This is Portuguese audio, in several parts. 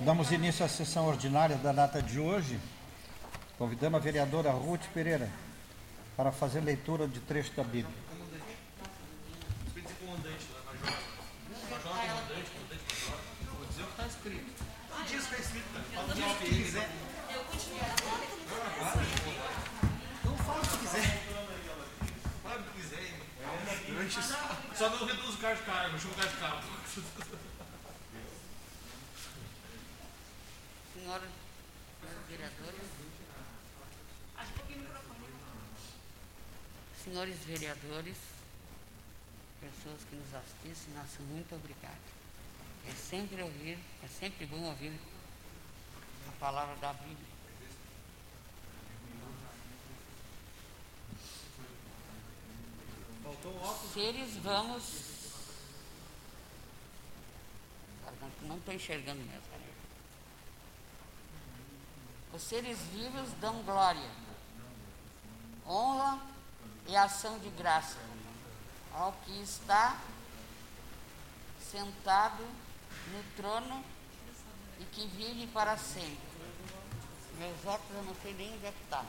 Damos início à sessão ordinária da data de hoje. Convidamos a vereadora Ruth Pereira para fazer leitura de trecho da Bíblia. Só não reduz o carro de cargo, chama o carro de carro. Senhora, senhores vereadores. Senhores vereadores, pessoas que nos assistem, nosso muito obrigado. É sempre ouvir, é sempre bom ouvir a palavra da Bíblia. Faltou um óculos. Seres vamos. Não- Não estou enxergando mesmo. Os seres vivos dão glória, honra e ação de graça ao que está sentado no trono e que vive para sempre. Meus óculos eu não sei nem onde é que está.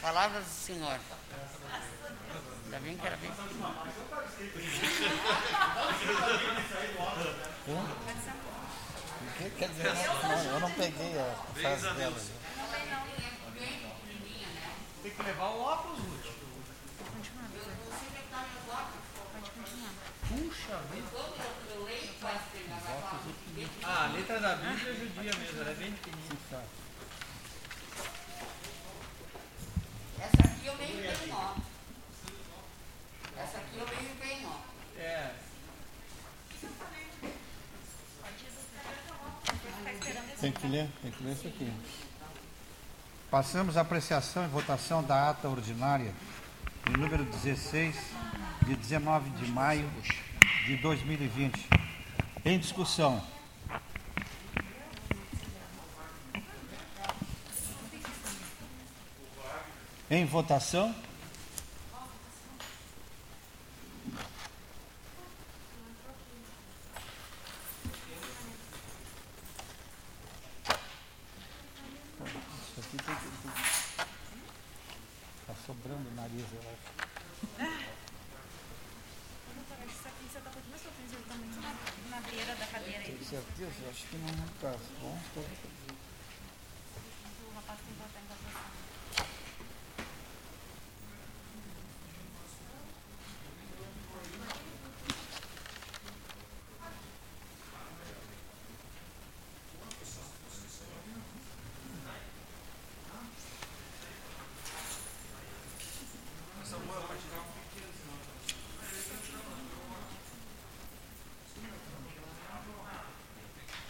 Palavras do Senhor. Ainda bem que era bem O que quer dizer? Não, eu não peguei a frase dela. Tem que levar o óculos, Ruth. Puxa vida. Ah, a letra da Bíblia é judia mesmo, ela é bem pequenininha. Essa aqui eu leio bem, ó. Essa aqui eu leio bem, ó. É. Tem que ler, tem que ler isso aqui. Passamos à apreciação e votação da ata ordinária de número 16, de 19 de maio de 2020. Em discussão. Em votação. Isso aqui tem que. Está sobrando o nariz, eu acho. Isso aqui você tá com duas sofrências também na, na beira da cadeira aí. Tem certeza? Acho que não é o caso. Bom, tô... O rapaz tem que botar em posição.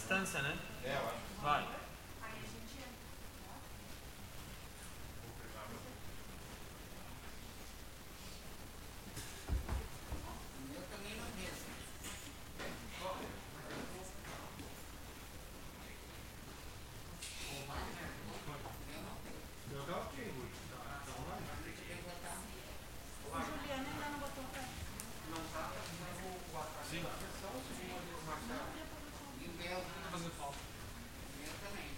A distância, né? É, eu acho. Vai. Eu também não vejo. Eu já ok, Ruth. O Juliano ainda não botou o pé. E o meu, Fazer falta. eu também.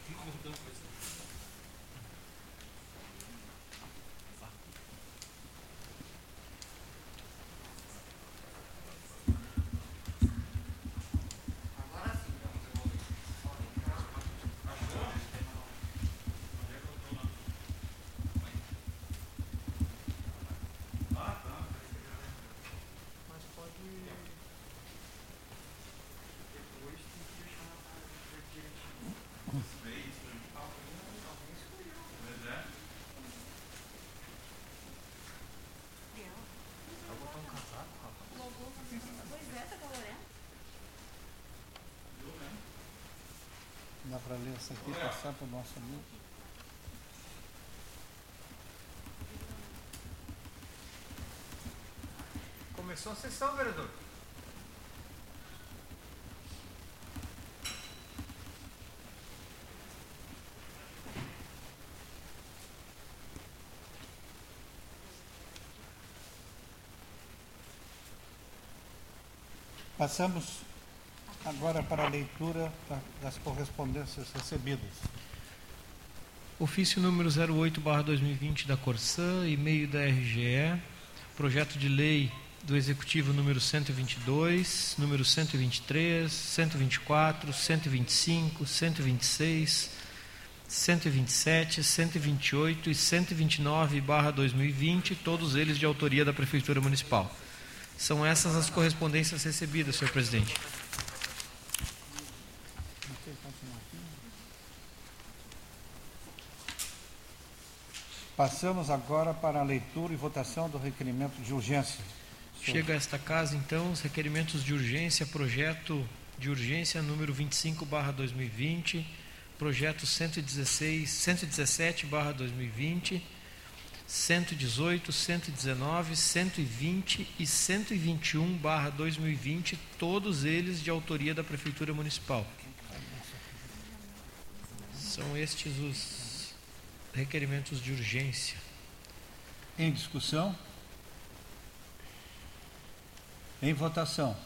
Dá para ler essa aqui passar para o nosso amigo? Começou a sessão, vereador. Passamos agora para a leitura da- das correspondências recebidas. Ofício número 08/2020 da Corsã, e-mail da RGE, projeto de lei do Executivo número 122, número 123, 124, 125, 126, 127, 128 e 129/2020, todos eles de autoria da Prefeitura Municipal. São essas as correspondências recebidas, senhor presidente. Passamos agora para a leitura e votação do requerimento de urgência. Chega a esta casa, então, os requerimentos de urgência, projeto de urgência número 25/2020, projeto 116, 117/2020, 118, 119, 120 e 121/2020, todos eles de autoria da prefeitura municipal. São estes os requerimentos de urgência. Em discussão? Em votação?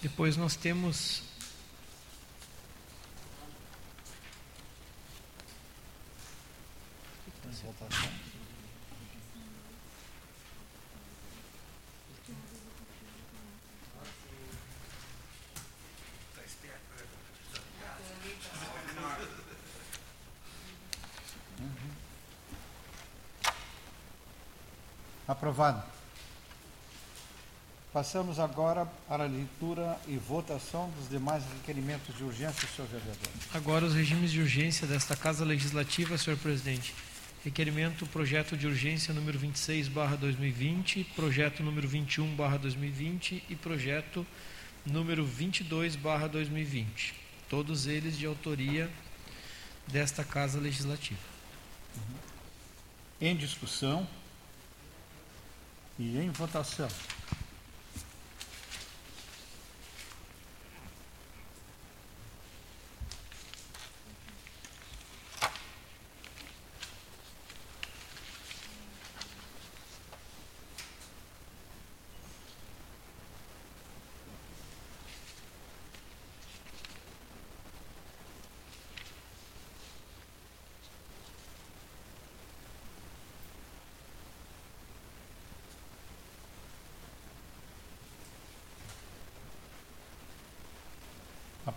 Depois nós temos Em votação. Aprovado. Passamos agora para a leitura e votação dos demais requerimentos de urgência, senhor vereador. Agora os regimes de urgência desta Casa Legislativa, senhor presidente. Requerimento projeto de urgência número 26/2020, projeto número 21/2020 e projeto número 22/2020. Todos eles de autoria desta Casa Legislativa. Em discussão e em votação.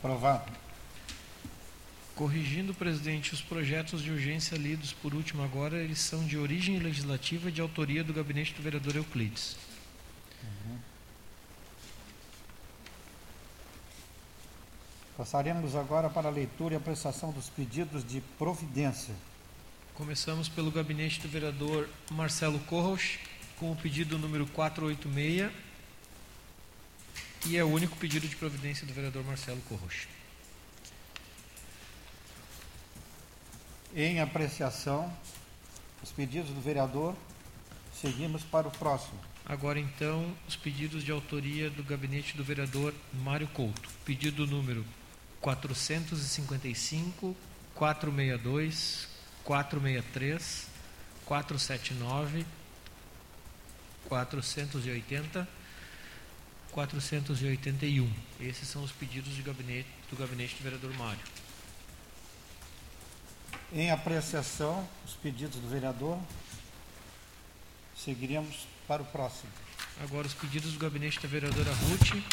Aprovado. Corrigindo, presidente, os projetos de urgência lidos por último agora, eles são de origem legislativa de autoria do gabinete do vereador Euclides. Passaremos agora para a leitura e apreciação dos pedidos de providência. Começamos pelo gabinete do vereador Marcelo Corros, com o pedido número 486, e é o único pedido de providência do vereador Marcelo Corros. Em apreciação, os pedidos do vereador, seguimos para o próximo. Agora então, os pedidos de autoria do gabinete do vereador Mário Couto. Pedido número 455, 462, 463, 479, 480, 481. Esses são os pedidos de gabinete, do gabinete do vereador Mário. Em apreciação, os pedidos do vereador, seguiremos para o próximo. Agora os pedidos do gabinete da vereadora Ruth,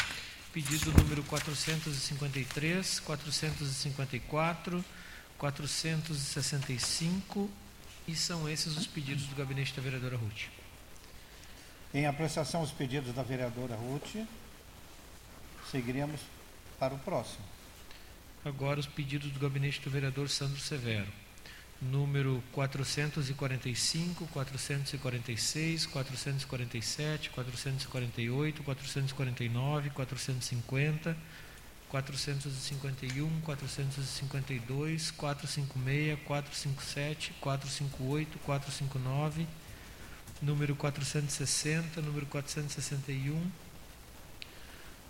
pedido número 453, 454, 465 e são esses os pedidos do gabinete da vereadora Ruth. Em apreciação, os pedidos da vereadora Ruth, seguiremos para o próximo. Agora os pedidos do gabinete do vereador Sandro Severo. número 445, 446, 447, 448, 449, 450, 451, 452, 456, 457, 458, 459, número 460, número 461,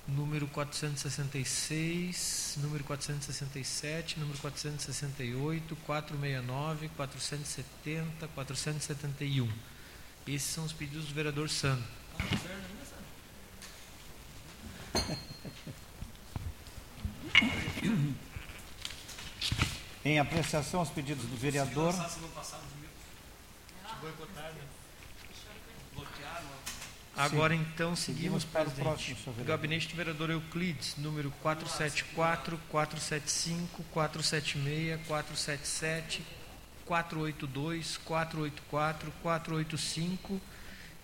número 466, número 467, número 468, 469, 470, 471. Esses são os pedidos do vereador Sandro. Em apreciação aos pedidos do vereador, Agora então seguimos Seguimos para o próximo, senhor vereador. Gabinete do vereador Euclides, número 474, 475, 476, 477, 482, 484, 485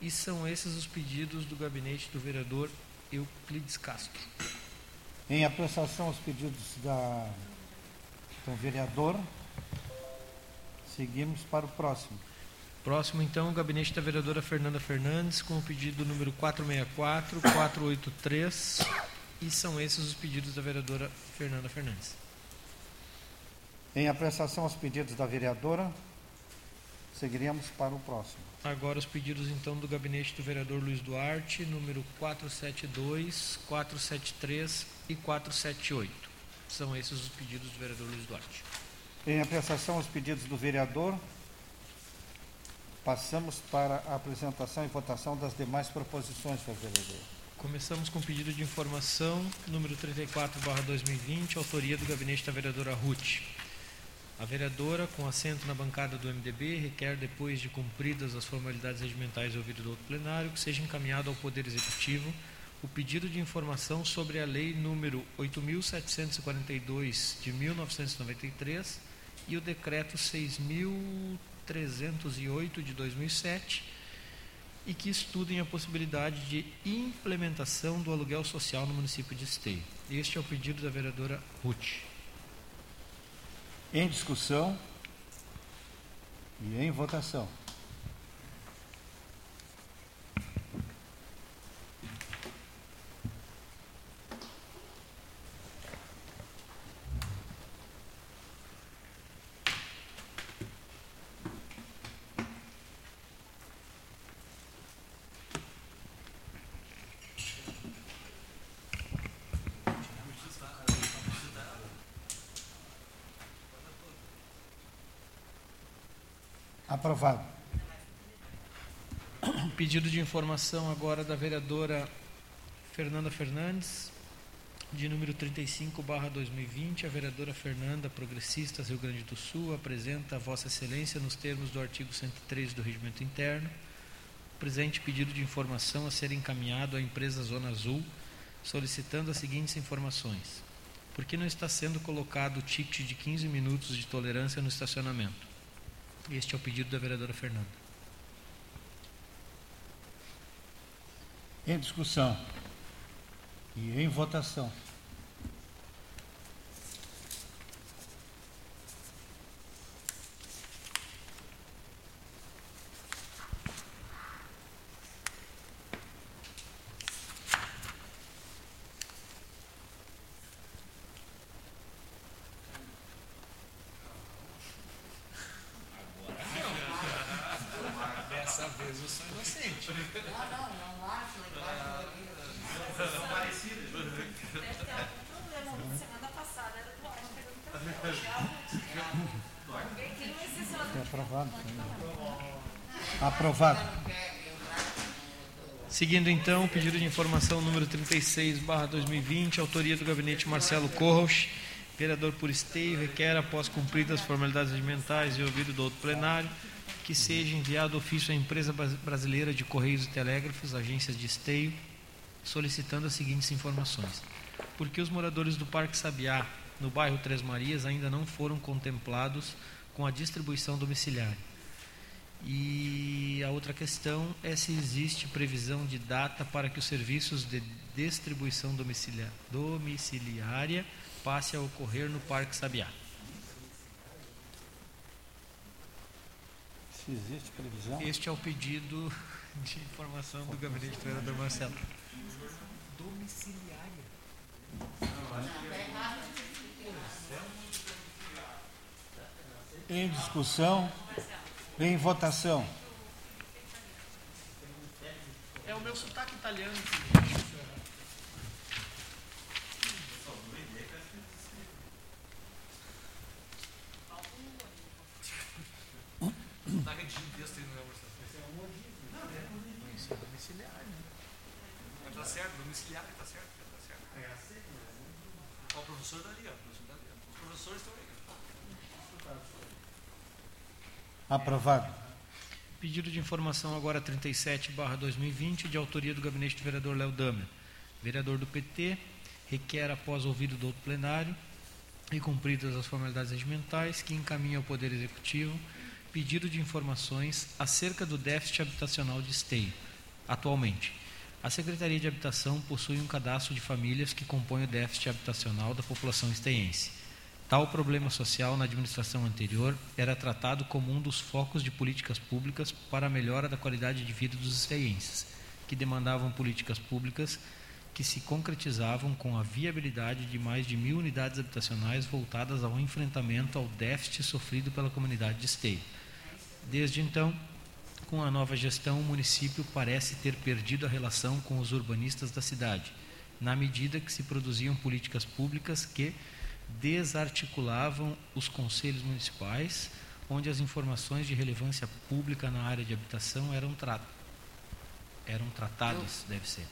e são esses os pedidos do gabinete do vereador Euclides Castro. em apreciação aos pedidos da, do vereador, seguimos para o próximo. Próximo, então, o gabinete da vereadora Fernanda Fernandes, com o pedido número 464, 483, e são esses os pedidos da vereadora Fernanda Fernandes. Em apreciação aos pedidos da vereadora, seguiremos para o próximo. Agora os pedidos, então, do gabinete do vereador Luiz Duarte, número 472, 473 e 478. São esses os pedidos do vereador Luiz Duarte. Em apreciação aos pedidos do vereador, passamos para a apresentação e votação das demais proposições, senhor vereador. Começamos com o pedido de informação, número 34/2020, autoria do gabinete da vereadora Ruth. A vereadora, com assento na bancada do MDB, requer, depois de cumpridas as formalidades regimentais ouvido do outro plenário, que seja encaminhado ao Poder Executivo o pedido de informação sobre a Lei número 8.742 de 1993 e o Decreto 6.308 de 2007 e que estudem a possibilidade de implementação do aluguel social no município de Esteio. Este é o pedido da vereadora Ruth. Em discussão e em votação. Aprovado. Pedido de informação agora da vereadora Fernanda Fernandes, de número 35, barra 2020. A vereadora Fernanda, progressistas Rio Grande do Sul, apresenta a Vossa Excelência nos termos do artigo 103 do Regimento Interno. O presente pedido de informação a ser encaminhado à empresa Zona Azul, solicitando as seguintes informações. Por que não está sendo colocado o ticket de 15 minutos de tolerância no estacionamento? Este é o pedido da vereadora Fernanda. Em discussão e em votação. Dessa vez eu sou inocente. Não, não, não acho legal. Deve ter algum problema. Semana passada era do ano, perguntando. Alguém que não existe É aprovado. Aprovado. Seguindo então, o pedido de informação número 36, barra 2020, autoria do gabinete Marcelo Corros, vereador por esteio, requer, após cumpridas as formalidades regimentais e ouvido do outro plenário, que seja enviado ofício à empresa Bras- brasileira de Correios e Telégrafos, agências de esteio, solicitando as seguintes informações. Por que os moradores do Parque Sabiá, no bairro Três Marias, ainda não foram contemplados com a distribuição domiciliária? E a outra questão é se existe previsão de data para que os serviços de distribuição domicilia- domiciliária passe a ocorrer no Parque Sabiá. Se existe previsão. Este é o pedido de informação do gabinete do vereador Marcelo. Em discussão. Em votação. É o meu sotaque italiano. Tá né? Certo, domiciliar tá certo, tá certo. É assim, Ó, o professor daria, o professor daria. Os professores estão aí. Aprovado. Pedido de informação agora 37/2020, de autoria do gabinete do vereador Léo Damer. Vereador do PT requer após ouvido do outro plenário e cumpridas as formalidades regimentais que encaminha ao Poder Executivo pedido de informações acerca do déficit habitacional de Esteio. Atualmente, a Secretaria de Habitação possui um cadastro de famílias que compõem o déficit habitacional da população esteiense. Tal problema social na administração anterior era tratado como um dos focos de políticas públicas para a melhora da qualidade de vida dos esteienses, que demandavam políticas públicas que se concretizavam com a viabilidade de mais de mil unidades habitacionais voltadas ao enfrentamento ao déficit sofrido pela comunidade de Esteio. Desde então, com a nova gestão, o município parece ter perdido a relação com os urbanistas da cidade, na medida que se produziam políticas públicas que desarticulavam os conselhos municipais, onde as informações de relevância pública na área de habitação eram, tra eram tratadas, deve ser.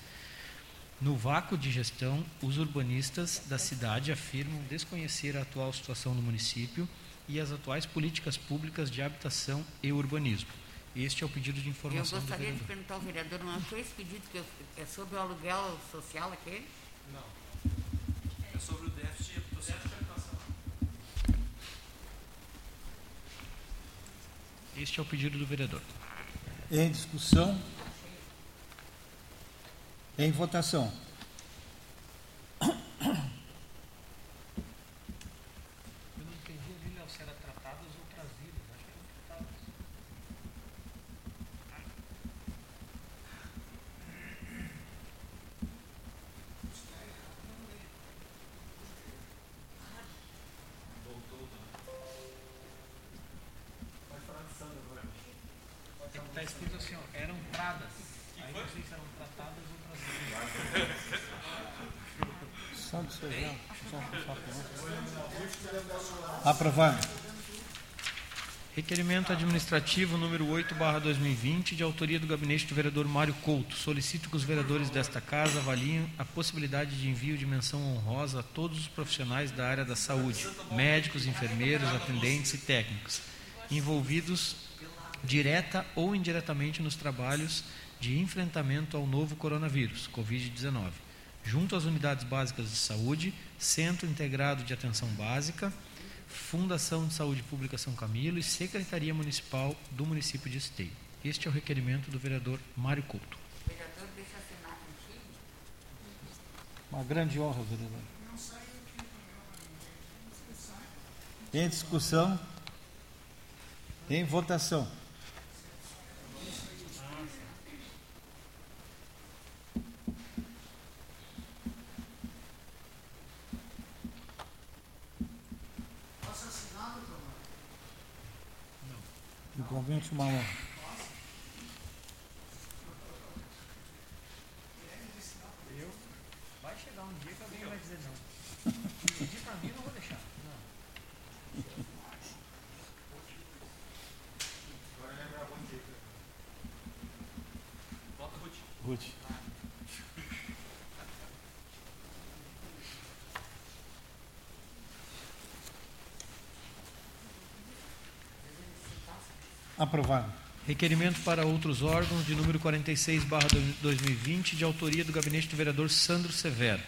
No vácuo de gestão, os urbanistas da cidade afirmam desconhecer a atual situação do município e as atuais políticas públicas de habitação e urbanismo. Este é o pedido de Eu informação do gostaria de perguntar ao vereador, não achou esse pedido que eu- é sobre o aluguel social aqui? É sobre o déficit. Este é o pedido do vereador. Em discussão. Em votação. Eu não entendi ali, Léo, se era tratadas ou trazidas. Acho que eram tratadas. É que está escrito assim, ó, eram tradas. Aí não sei se eram tratadas ou trazidas. Só do seu Jean. Só- só- Aprovado. Requerimento administrativo número 8/2020, de autoria do gabinete do vereador Mário Couto. Solicito que os vereadores desta casa avaliem a possibilidade de envio de menção honrosa a todos os profissionais da área da saúde, médicos, enfermeiros, atendentes e técnicos, envolvidos direta ou indiretamente nos trabalhos de enfrentamento ao novo coronavírus, Covid-19, junto às unidades básicas de saúde, Centro Integrado de Atenção Básica, Fundação de Saúde Pública São Camilo e Secretaria Municipal do município de Esteio. Este é o requerimento do vereador Mário Couto. Vereador deixa assinar contigo? Uma grande honra, vereador. Em discussão. Em votação. Igualmente uma honra. Vai chegar um dia que alguém vai dizer não. Pedir para mim, eu não vou deixar. Ruth. Aprovado. Requerimento para outros órgãos de número 46, barra 2020, de autoria do gabinete do vereador Sandro Severo.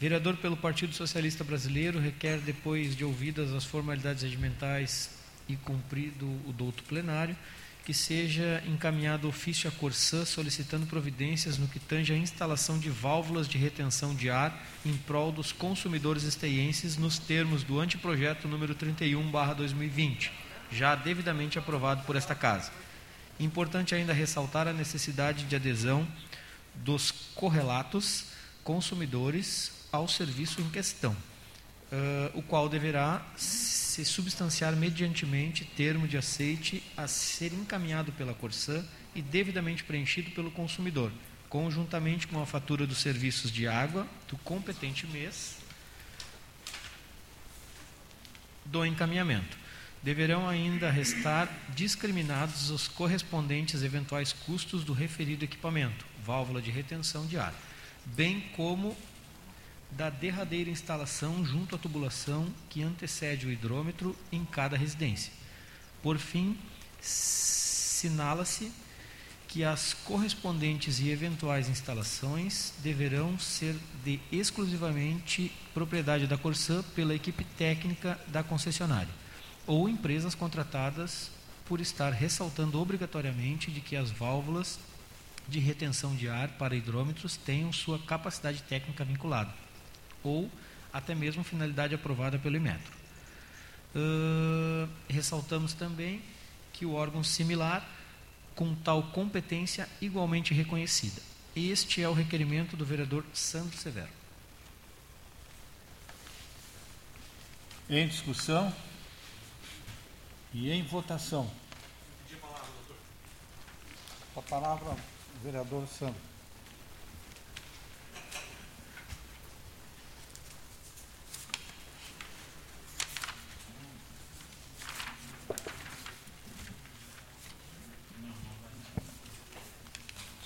Vereador pelo Partido Socialista Brasileiro requer, depois de ouvidas as formalidades regimentais e cumprido o douto plenário, que seja encaminhado ofício à Corsã solicitando providências no que tange à instalação de válvulas de retenção de ar em prol dos consumidores esteienses nos termos do anteprojeto número 31, barra 2020 já devidamente aprovado por esta Casa. Importante ainda ressaltar a necessidade de adesão dos correlatos consumidores ao serviço em questão, uh, o qual deverá se substanciar mediantemente termo de aceite a ser encaminhado pela Corsã e devidamente preenchido pelo consumidor, conjuntamente com a fatura dos serviços de água do competente mês do encaminhamento. Deverão ainda restar discriminados os correspondentes eventuais custos do referido equipamento, válvula de retenção de ar, bem como da derradeira instalação junto à tubulação que antecede o hidrômetro em cada residência. Por fim, sinala-se que as correspondentes e eventuais instalações deverão ser de exclusivamente propriedade da Corsã pela equipe técnica da concessionária ou empresas contratadas por estar ressaltando obrigatoriamente de que as válvulas de retenção de ar para hidrômetros tenham sua capacidade técnica vinculada ou até mesmo finalidade aprovada pelo Imetro. Uh, ressaltamos também que o órgão similar com tal competência igualmente reconhecida. Este é o requerimento do vereador Sandro Severo. Em discussão e em votação. Com a palavra, o vereador Sandro.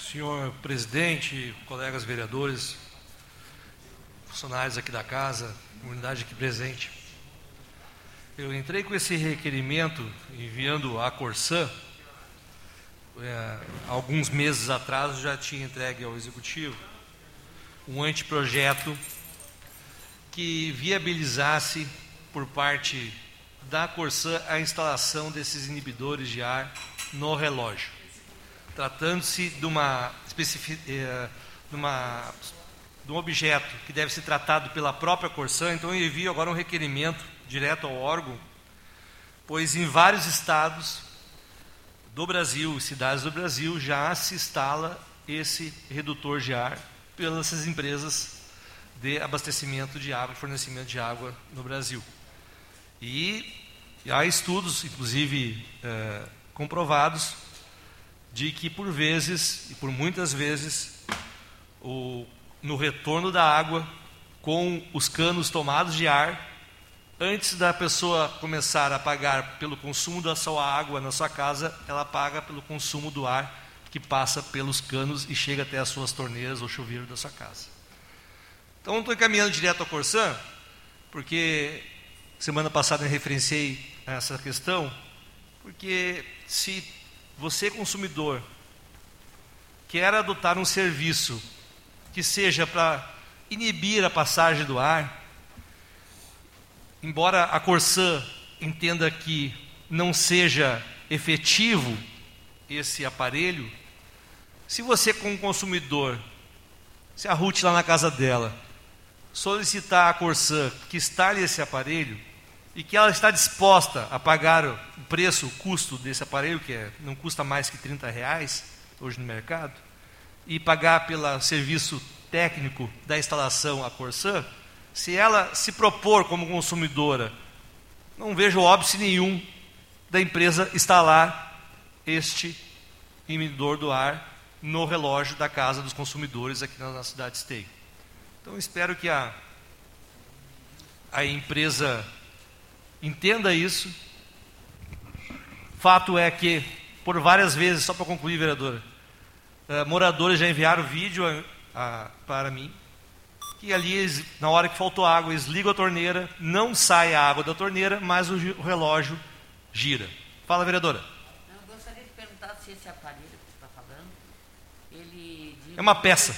Senhor presidente, colegas vereadores, funcionários aqui da casa, comunidade aqui presente. Eu entrei com esse requerimento enviando a Corsã. É, alguns meses atrás já tinha entregue ao executivo um anteprojeto que viabilizasse por parte da Corsã a instalação desses inibidores de ar no relógio tratando-se de eh, de, uma, de um objeto que deve ser tratado pela própria Corsã, então eu envio agora um requerimento direto ao órgão, pois em vários estados do Brasil, cidades do Brasil, já se instala esse redutor de ar pelas empresas de abastecimento de água, fornecimento de água no Brasil. E há estudos, inclusive eh, comprovados, de que por vezes, e por muitas vezes, o, no retorno da água, com os canos tomados de ar, antes da pessoa começar a pagar pelo consumo da sua água na sua casa, ela paga pelo consumo do ar que passa pelos canos e chega até as suas torneiras ou chuveiro da sua casa. Então, estou encaminhando direto ao Corsã, porque semana passada eu referenciei essa questão, porque se você consumidor quer adotar um serviço que seja para inibir a passagem do ar, embora a Corsã entenda que não seja efetivo esse aparelho, se você como consumidor se arrute lá na casa dela, solicitar a Corsã que instale esse aparelho, e que ela está disposta a pagar o preço, o custo desse aparelho, que é, não custa mais que 30 reais hoje no mercado, e pagar pelo serviço técnico da instalação a Corsã, se ela se propor como consumidora, não vejo óbice nenhum da empresa instalar este inibidor do ar no relógio da casa dos consumidores aqui na cidade Esteio. Então espero que a, a empresa Entenda isso. Fato é que, por várias vezes, só para concluir, vereadora, uh, moradores já enviaram vídeo a, a, para mim, que ali, na hora que faltou água, eles ligam a torneira, não sai a água da torneira, mas o, relógio gira. Fala, vereadora. Eu gostaria de perguntar se esse aparelho que você está falando, ele... É uma peça.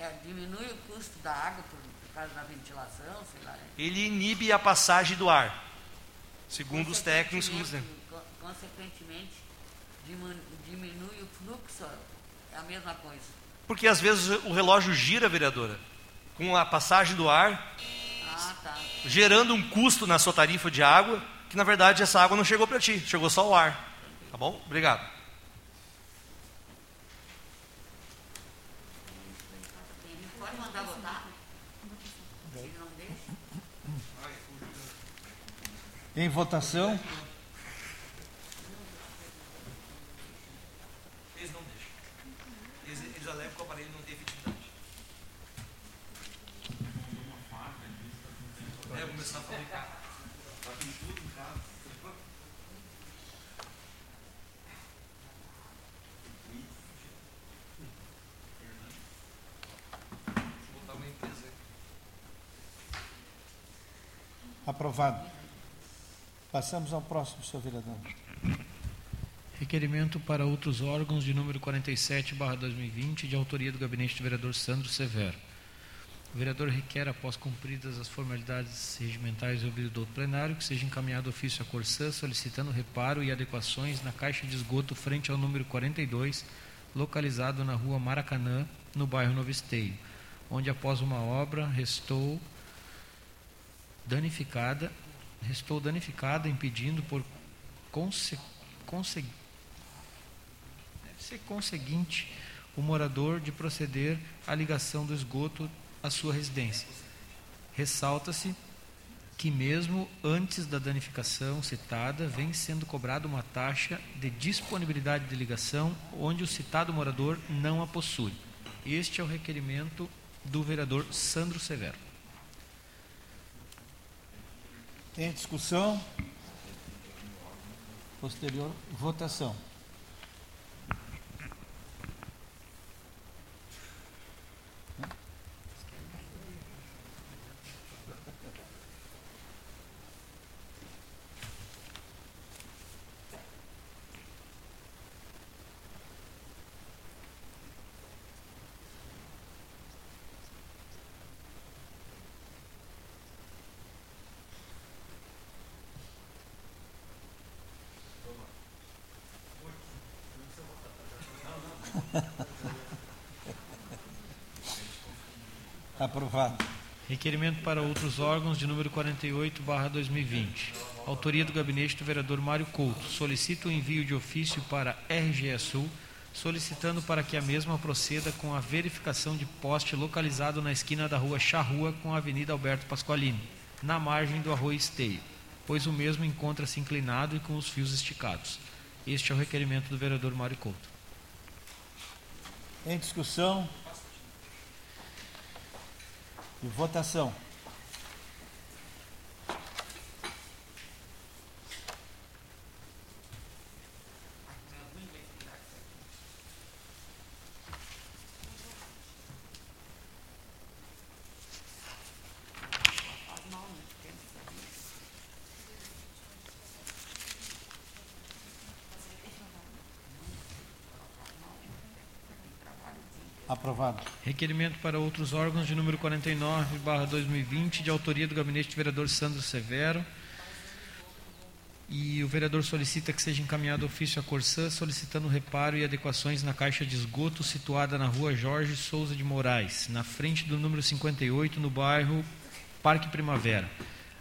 É, diminui o custo da água por, por causa da ventilação, sei lá. Né? Ele inibe a passagem do ar. Segundo os técnicos, segundo os Consequentemente, diminui o fluxo, é a mesma coisa. Porque às vezes o relógio gira, vereadora, com a passagem do ar, ah, tá. gerando um custo na sua tarifa de água, que na verdade essa água não chegou para ti, chegou só o ar. Tá bom? Obrigado. Em votação. Eles não deixam. Eles, eles alegam que o aparelho não tem efetividade. É, começar a fabricar. Botar uma empresa aí. Aprovado. Passamos ao próximo, senhor vereador. Requerimento para outros órgãos de número 47/2020, de autoria do gabinete do vereador Sandro Severo. O vereador requer, após cumpridas as formalidades regimentais ouvido do plenário, que seja encaminhado ofício à Corsã solicitando reparo e adequações na caixa de esgoto frente ao número 42, localizado na rua Maracanã, no bairro Novo Esteio, onde após uma obra restou danificada, restou danificada, impedindo por conse, conse, deve ser conseguinte o morador de proceder à ligação do esgoto à sua residência. Ressalta-se que mesmo antes da danificação citada, vem sendo cobrada uma taxa de disponibilidade de ligação onde o citado morador não a possui. Este é o requerimento do vereador Sandro Severo. Em discussão. Posterior votação. Aprovado. Requerimento para outros órgãos de número 48/2020. Autoria do gabinete do vereador Mário Couto. Solicita o envio de ofício para RGE Sul, solicitando para que a mesma proceda com a verificação de poste localizado na esquina da rua Charrua com a Avenida Alberto Pasqualini, na margem do Arroio Esteio, pois o mesmo encontra-se inclinado e com os fios esticados. Este é o requerimento do vereador Mário Couto. Em discussão. Votação. Aprovado. Requerimento para outros órgãos de número 49/2020, de autoria do gabinete do vereador Sandro Severo. E o vereador solicita que seja encaminhado ofício à Corsã solicitando reparo e adequações na caixa de esgoto situada na rua Jorge Souza de Moraes, na frente do número 58, no bairro Parque Primavera.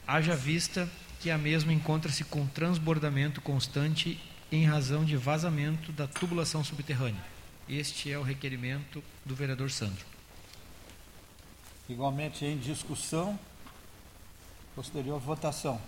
Haja vista que a mesma encontra-se com transbordamento constante em razão de vazamento da tubulação subterrânea. Este é o requerimento do vereador Sandro. Igualmente em discussão. Posterior votação.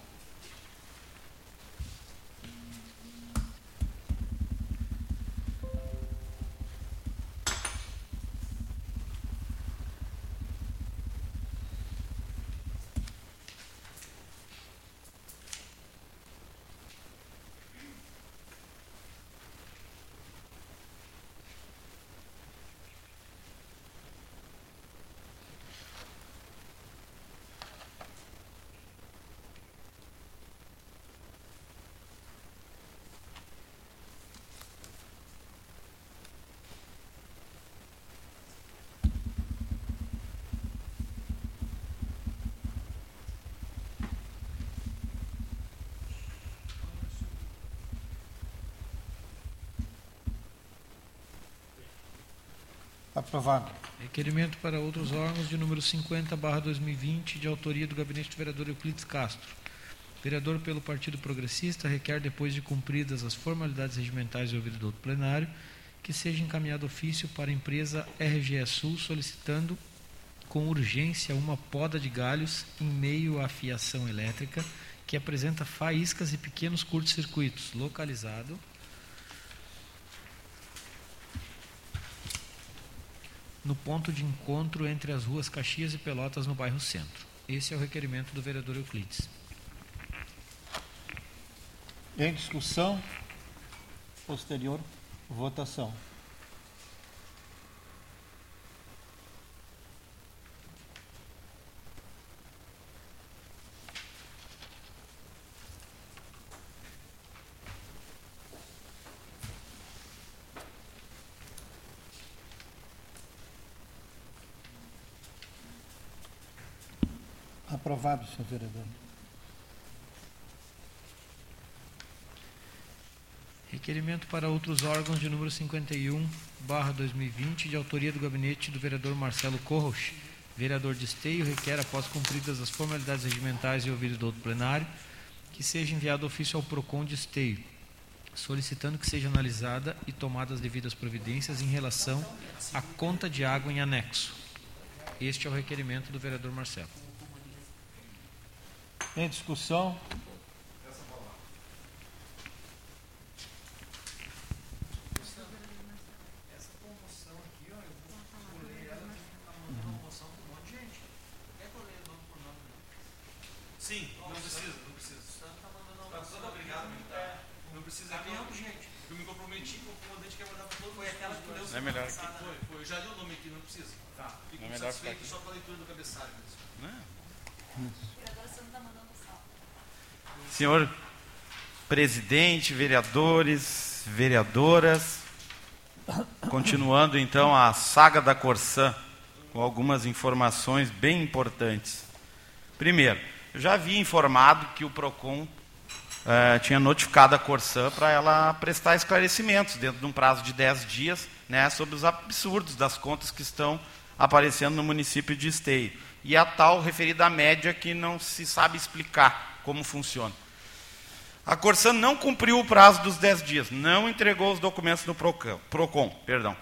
Aprovado. Requerimento para outros órgãos de número 50/2020, de autoria do gabinete do vereador Euclides Castro. Vereador pelo Partido Progressista requer, depois de cumpridas as formalidades regimentais ouvido do plenário, que seja encaminhado ofício para a empresa RGE Sul solicitando com urgência uma poda de galhos em meio à fiação elétrica que apresenta faíscas e pequenos curtos-circuitos, localizado no ponto de encontro entre as ruas Caxias e Pelotas, no bairro Centro. Esse é o requerimento do vereador Euclides. Em discussão, posterior votação. Aprovado, senhor vereador. Requerimento para outros órgãos de número 51, barra 2020, de autoria do gabinete do vereador Marcelo Corros. Vereador de Esteio requer, após cumpridas as formalidades regimentais e ouvido do outro plenário, que seja enviado ofício ao PROCON de Esteio, solicitando que seja analisada e tomadas as devidas providências em relação à conta de água em anexo. Este é o requerimento do vereador Marcelo. Em discussão, Essa promoção aqui, ó, eu vou ler ela, tá mandando uma promoção para um monte de gente. Quer que eu leia nome por nome? Sim, não precisa, não precisa. Tá mandando uma promoção. obrigado, militar. Não precisa. Tá ganhando gente. Eu me comprometi com o comandante que ia mandar para todo mundo. Foi aquela que deu É melhor Foi, foi. Eu já li o nome aqui, não precisa. Tá. Fico É melhor satisfeito ficar só com a leitura do cabeçário mesmo. Senhor presidente, vereadores, vereadoras, continuando então a saga da Corsã, com algumas informações bem importantes. Primeiro, eu já havia informado que o PROCON eh, tinha notificado a Corsã para ela prestar esclarecimentos dentro de um prazo de 10 dias né, sobre os absurdos das contas que estão aparecendo no município de Esteio. E a tal referida à média que não se sabe explicar como funciona. A Corsã não cumpriu o prazo dos 10 dias, não entregou os documentos no Procon, Procon perdão.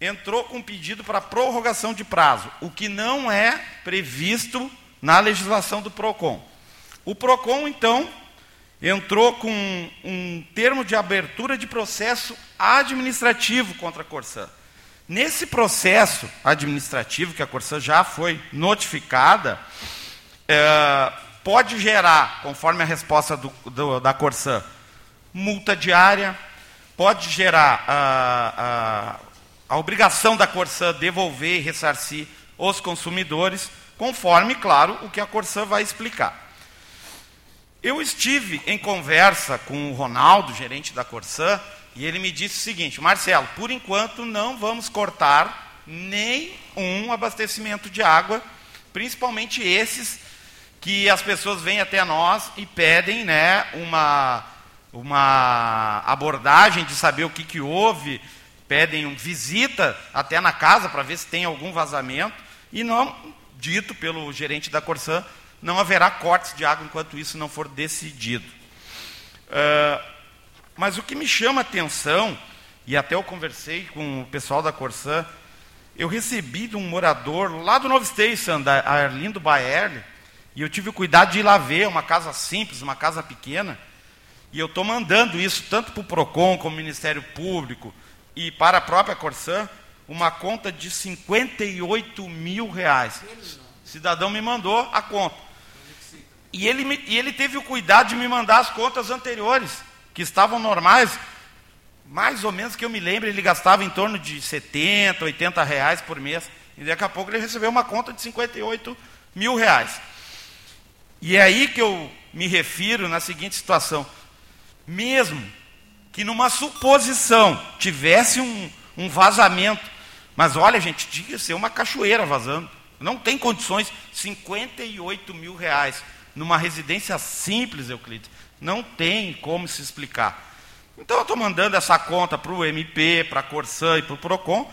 Entrou com pedido para prorrogação de prazo, o que não é previsto na legislação do Procon. O Procon, então, entrou com um termo de abertura de processo administrativo contra a Corsã. Nesse processo administrativo, que a Corsã já foi notificada, é, pode gerar, conforme a resposta do, do, da Corsã, multa diária, pode gerar a, a, a obrigação da Corsã devolver e ressarcir os consumidores, conforme, claro, o que a Corsã vai explicar. Eu estive em conversa com o Ronaldo, gerente da Corsã, e ele me disse o seguinte: Marcelo, por enquanto não vamos cortar nenhum abastecimento de água, principalmente esses que as pessoas vêm até nós e pedem né, uma, uma abordagem de saber o que, que houve, pedem um visita até na casa para ver se tem algum vazamento, e não, dito pelo gerente da Corsã, não haverá cortes de água enquanto isso não for decidido. Uh, mas o que me chama a atenção, e até eu conversei com o pessoal da Corsã, eu recebi de um morador lá do Novo Station, da Arlindo Baerle, e eu tive o cuidado de ir lá ver, uma casa simples, uma casa pequena, e eu estou mandando isso tanto para o PROCON, como o Ministério Público, e para a própria Corsã, uma conta de 58 mil reais. Cidadão me mandou a conta. E ele, me, e ele teve o cuidado de me mandar as contas anteriores, que estavam normais. Mais ou menos que eu me lembro, ele gastava em torno de 70, 80 reais por mês. E daqui a pouco ele recebeu uma conta de 58 mil reais. E é aí que eu me refiro na seguinte situação. Mesmo que numa suposição tivesse um, um vazamento, mas olha, gente, que ser uma cachoeira vazando. Não tem condições, 58 mil reais numa residência simples, Euclides. Não tem como se explicar. Então eu estou mandando essa conta para o MP, para a Corsã e para o PROCON,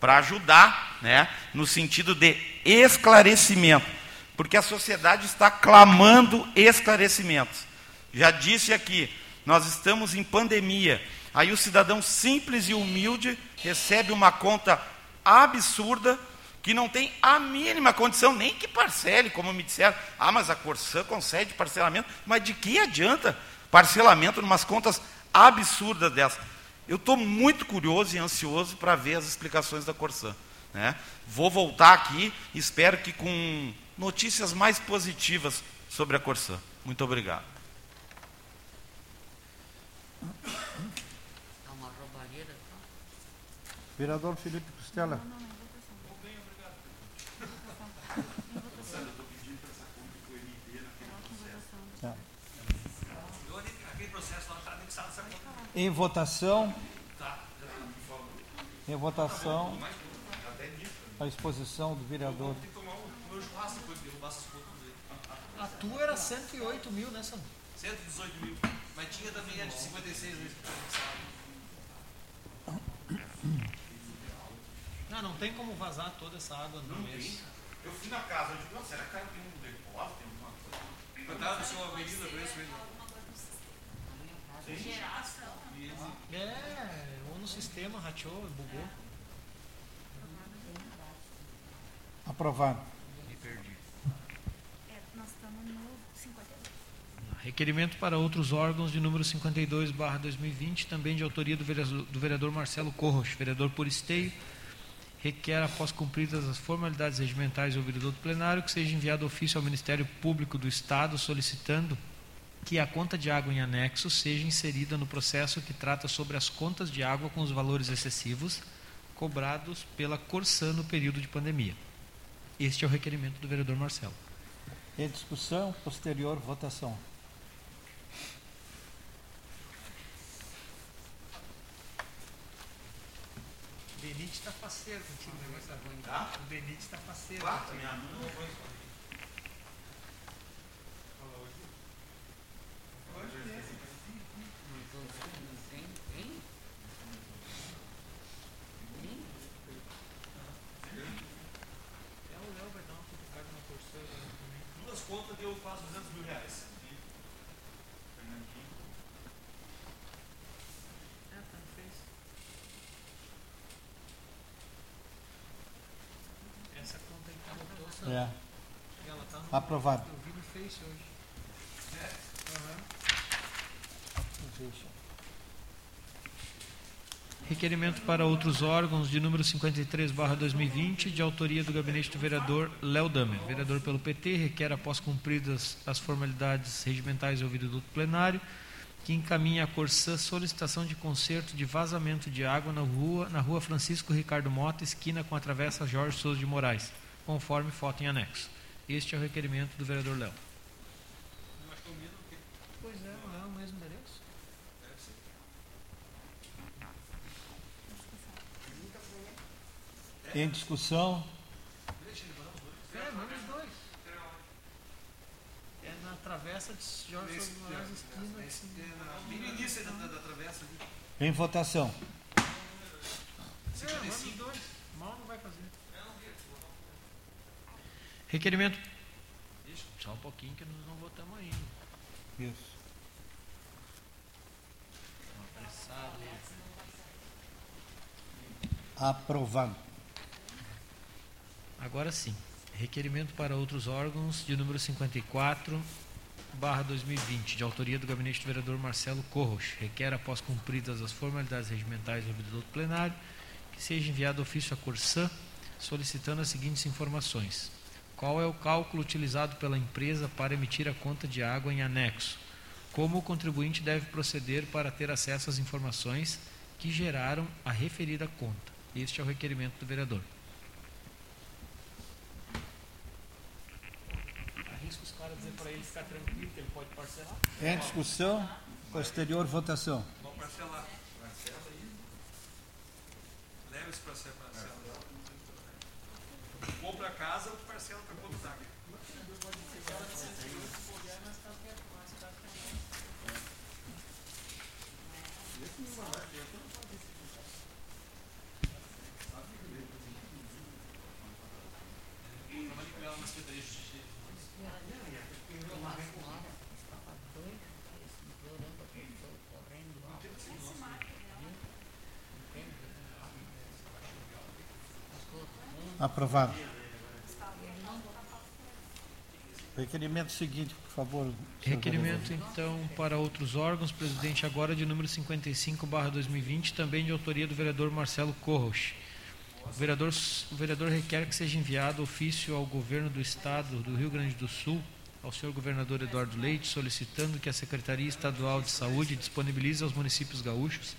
para ajudar, né, no sentido de esclarecimento. Porque a sociedade está clamando esclarecimentos. Já disse aqui, nós estamos em pandemia. Aí o cidadão simples e humilde recebe uma conta absurda que não tem a mínima condição, nem que parcele, como me disseram. Ah, mas a Corsã concede parcelamento. Mas de que adianta parcelamento em umas contas absurdas dessas? Eu estou muito curioso e ansioso para ver as explicações da Corsã. Né? Vou voltar aqui, espero que com notícias mais positivas sobre a Corsã. Muito obrigado. Dá uma roubalheira. Vereador Felipe Costela. Tá. Em votação. Em votação. A exposição do vereador. A tua era 108 mil, né, Sandro? 118 mil. Mas tinha também a de 56 vezes. Não, não tem como vazar toda essa água no mês. Eu fui na casa, eu digo, será que tem um depósito, tem alguma coisa? Cantava no seu avenida pra isso mesmo. É, ou no sistema, rachou, bugou. Aprovado. É, nós estamos no 52. Requerimento para outros órgãos de número 52, barra 2020, também de autoria do vereador, do vereador Marcelo Corros, vereador por esteio, requer, após cumpridas as formalidades regimentais e ouvido do plenário, que seja enviado ofício ao Ministério Público do Estado solicitando que a conta de água em anexo seja inserida no processo que trata sobre as contas de água com os valores excessivos cobrados pela Corsã no período de pandemia. Este é o requerimento do vereador Marcelo. Em discussão, posterior votação. O Benite está faceiro contigo, né, Tá? O Benite está faceiro. Quatro, minha. Hein? Hein? Hein? É o Léo vai dar uma cutucada na Corsã também. Duas contas deu quase 200 mil reais. É, tá no Face. Essa conta aí que botou, Sandro, É. ela tá no, Aprovado. eu vi no Face hoje. Requerimento para outros órgãos de número 53, barra 2020, de autoria do gabinete do vereador Léo Damer. Vereador pelo PT, requer, após cumpridas as formalidades regimentais ouvido do plenário, que encaminhe à Corsã solicitação de conserto de vazamento de água na rua, na rua Francisco Ricardo Mota, esquina com a travessa Jorge Souza de Moraes, conforme foto em anexo. Este é o requerimento do vereador Léo. Pois é, não é o mesmo endereço? Em discussão, É, manda os dois. É na travessa de Jorge de Moraes, esquina. assim. Bem no início da, da, da travessa ali. em votação. É, manda os dois. Mal não vai fazer. Requerimento. Deixa, só um pouquinho que nós não votamos ainda. Isso. Aprovado. Agora sim. Requerimento para outros órgãos de número 54, barra 2020, de autoria do gabinete do vereador Marcelo Corros. Requer, após cumpridas as formalidades regimentais do do plenário, que seja enviado ofício à Corsã solicitando as seguintes informações. Qual é o cálculo utilizado pela empresa para emitir a conta de água em anexo? Como o contribuinte deve proceder para ter acesso às informações que geraram a referida conta? Este é o requerimento do vereador. Arrisca os caras dizer para ele ficar tranquilo que ele pode parcelar. Em discussão, posterior votação. Vamos parcelar. Parcela aí. Leva esse parcela parcela. Compra a casa, parcela para quanto tá. Trabalhei com ela na Secretaria de Justiça. Uma senhora estava dois dias implorando a pessoa, correndo lá. Aprovado. Requerimento seguinte, por favor. Requerimento, então, para outros órgãos, presidente, agora de número 55-2020, também de autoria do vereador Marcelo Corros. O vereador, o vereador requer que seja enviado ofício ao governo do Estado do Rio Grande do Sul, ao senhor governador Eduardo Leite, solicitando que a Secretaria Estadual de Saúde disponibilize aos municípios gaúchos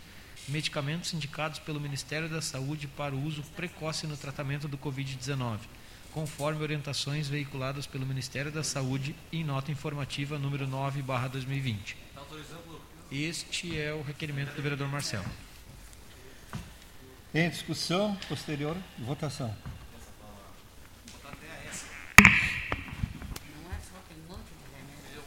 medicamentos indicados pelo Ministério da Saúde para o uso precoce no tratamento do Covid-19, conforme orientações veiculadas pelo Ministério da Saúde em nota informativa número 9/2020. Este é o requerimento do vereador Marcelo. Em discussão, posterior, votação. Não é só, tem um monte de remédio.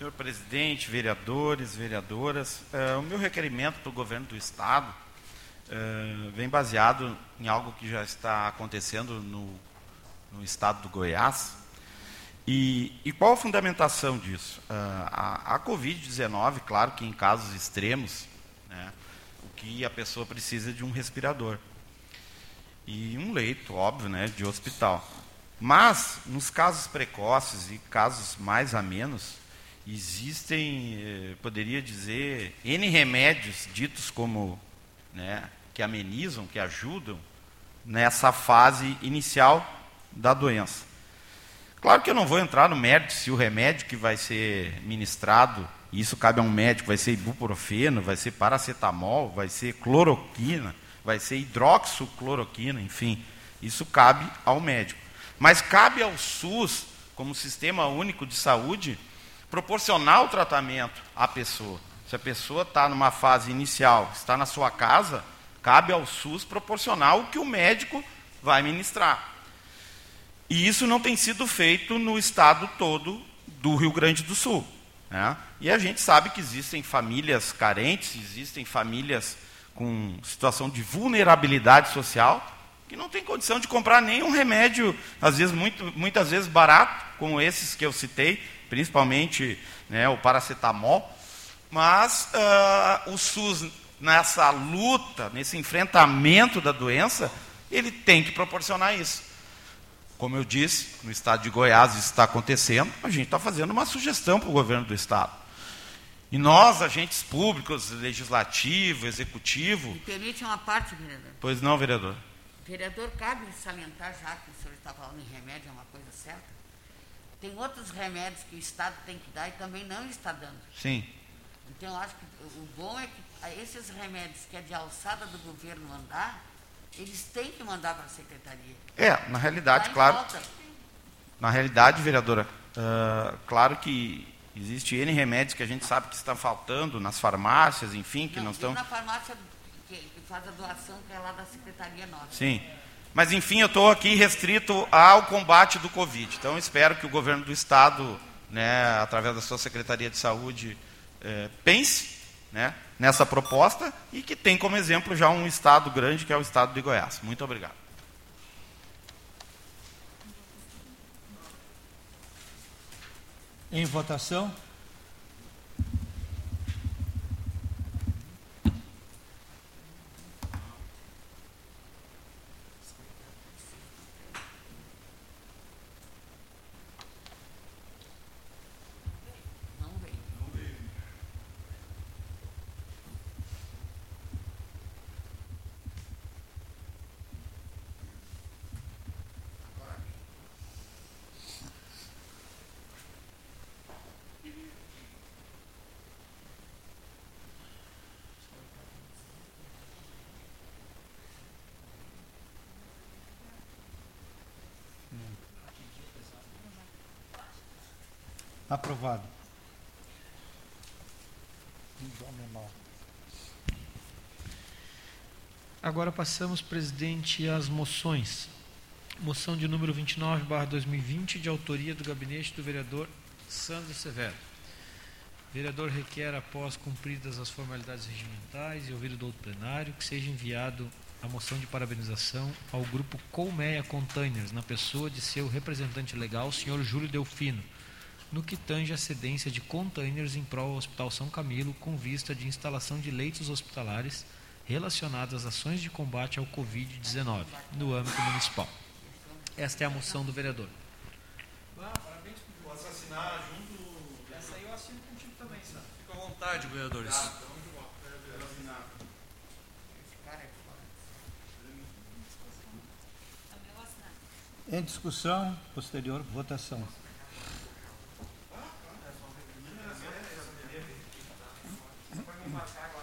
Senhor presidente, vereadores, vereadoras, eh, o meu requerimento para o governo do Estado eh, vem baseado em algo que já está acontecendo no, no Estado do Goiás. E, e qual a fundamentação disso? Ah, a a Covid-19, claro que em casos extremos, né, o que a pessoa precisa é de um respirador e um leito, óbvio, né, de hospital. Mas, nos casos precoces e casos mais a menos, existem, eh, poderia dizer, N remédios ditos como né, que amenizam, que ajudam nessa fase inicial da doença. Claro que eu não vou entrar no mérito se o remédio que vai ser ministrado, isso cabe a um médico, vai ser ibuprofeno, vai ser paracetamol, vai ser cloroquina, vai ser hidroxicloroquina, enfim, isso cabe ao médico. Mas cabe ao SUS, como Sistema Único de Saúde, proporcionar o tratamento à pessoa. Se a pessoa está numa fase inicial, está na sua casa, cabe ao SUS proporcionar o que o médico vai ministrar. E isso não tem sido feito no estado todo do Rio Grande do Sul. né? E a gente sabe que existem famílias carentes, existem famílias com situação de vulnerabilidade social, que não tem condição de comprar nenhum remédio, às vezes muito, muitas vezes barato, como esses que eu citei, principalmente né, o paracetamol. Mas ah, o SUS, nessa luta, nesse enfrentamento da doença, ele tem que proporcionar isso. Como eu disse, no estado de Goiás isso está acontecendo, a gente está fazendo uma sugestão para o governo do estado. E nós, agentes públicos, legislativo, executivo, Me permite uma parte, vereador. pois não, vereador? Vereador, cabe salientar, já que o senhor está falando em remédio, é uma coisa certa. Tem outros remédios que o Estado tem que dar e também não está dando. Sim. Então, eu acho que o bom é que esses remédios que é de alçada do governo mandar, eles têm que mandar para a secretaria. É, na realidade, claro, na realidade, vereadora, ah, claro que existe N remédios que a gente sabe que está faltando nas farmácias, enfim, que não, digo estão. na farmácia que, que faz a doação, que é lá da secretaria nossa. Sim. Mas, enfim, eu estou aqui restrito ao combate do Covid. Então, espero que o governo do Estado, né, através da sua Secretaria de Saúde, eh, pense né, nessa proposta e que tem como exemplo já um Estado grande, que é o Estado de Goiás. Muito obrigado. Em votação. Não vem. Aprovado. Agora passamos, presidente, às moções. Moção de número 29, barra 2020, de autoria do gabinete do vereador Sandro Severo. O vereador requer, após cumpridas as formalidades regimentais e ouvido do outro plenário, que seja enviado a moção de parabenização ao grupo Colmeia Containers, na pessoa de seu representante legal, senhor Júlio Delfino, no que tange a cedência de containers em prol ao Hospital São Camilo, com vista de instalação de leitos hospitalares relacionados às ações de combate ao Covid-19 no âmbito municipal. Esta é a moção do vereador. Posso assinar junto. Essa aí eu assino contigo também, sabe? Fica à vontade, vereadores. Em discussão, posterior votação. Come on, back.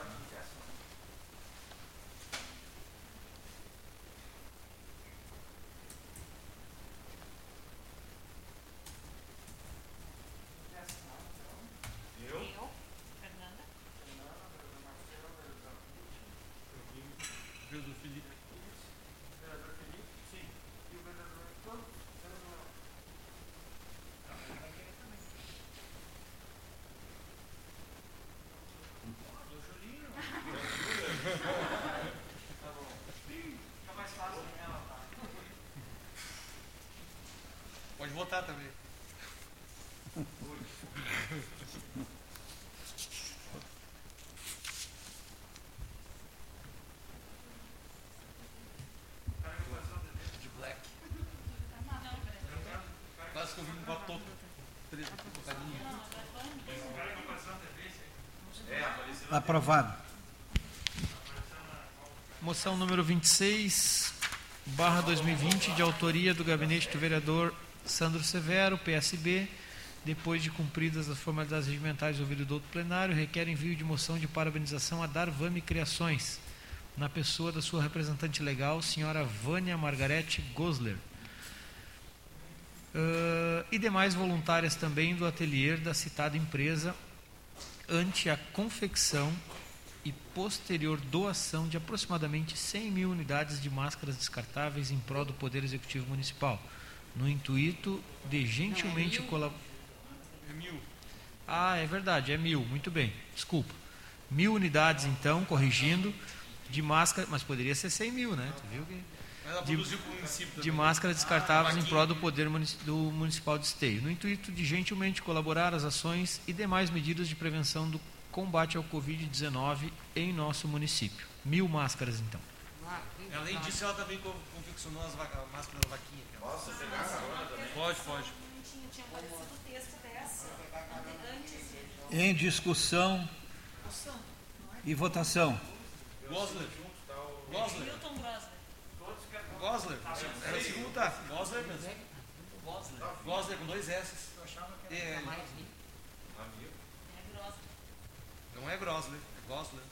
Votar também. De black. Quase que eu vim com a tocadinha. Aprovado. Moção número 26, barra 2020, de autoria do gabinete do vereador Sandro Severo, PSB, depois de cumpridas as formalidades regimentais ouvido do outro plenário, requer envio de moção de parabenização a Darvame Criações, na pessoa da sua representante legal, senhora Vânia Margarete Gosler. Ah, e demais voluntárias também do ateliê da citada empresa ante a confecção e posterior doação de aproximadamente 100 mil unidades de máscaras descartáveis em prol do Poder Executivo Municipal, no intuito de gentilmente colaborar. É mil. Ah, é verdade, é mil, muito bem, desculpa. Mil unidades, então, corrigindo, de máscara, mas poderia ser 100 mil, né? Tu viu que De- produziu para o município de também. máscaras descartáveis em vaquinha. prol do poder munici- do municipal de esteio, no intuito de gentilmente colaborar às ações e demais medidas de prevenção do combate ao Covid-19 em nosso município. Mil máscaras, então. Além disso, ela também co- confeccionou as vaca- máscaras da vaquinha. Posso pegar Pode, pode. Não tinha, tinha aparecido o texto dessa antes de Em discussão e votação. Gosler. Gosler. Milton Grosler. Gosler. Era assim como tá. Gosler mesmo. Gosler com dois S. É, É Grosler. não é Grosler, é Gosler.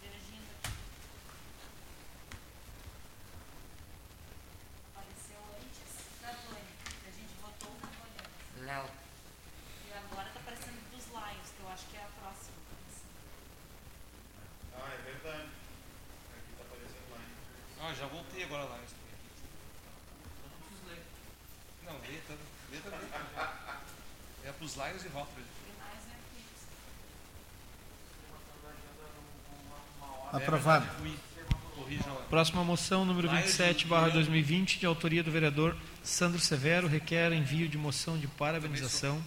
Dirigindo. Apareceu antes da Vânia. que A gente votou na Vânia. Léo. E agora tá aparecendo dos Lions, que eu acho que é a próxima. Ah, é verdade. Aqui tá aparecendo lá. hein? Ah, já voltei agora lá. Não, lê, tá, lê também. É para os Lions e é aqui. Aprovado. Lá. Próxima moção, número Vai, 27, barra 2020, de autoria do vereador Sandro Severo, requer envio de moção de parabenização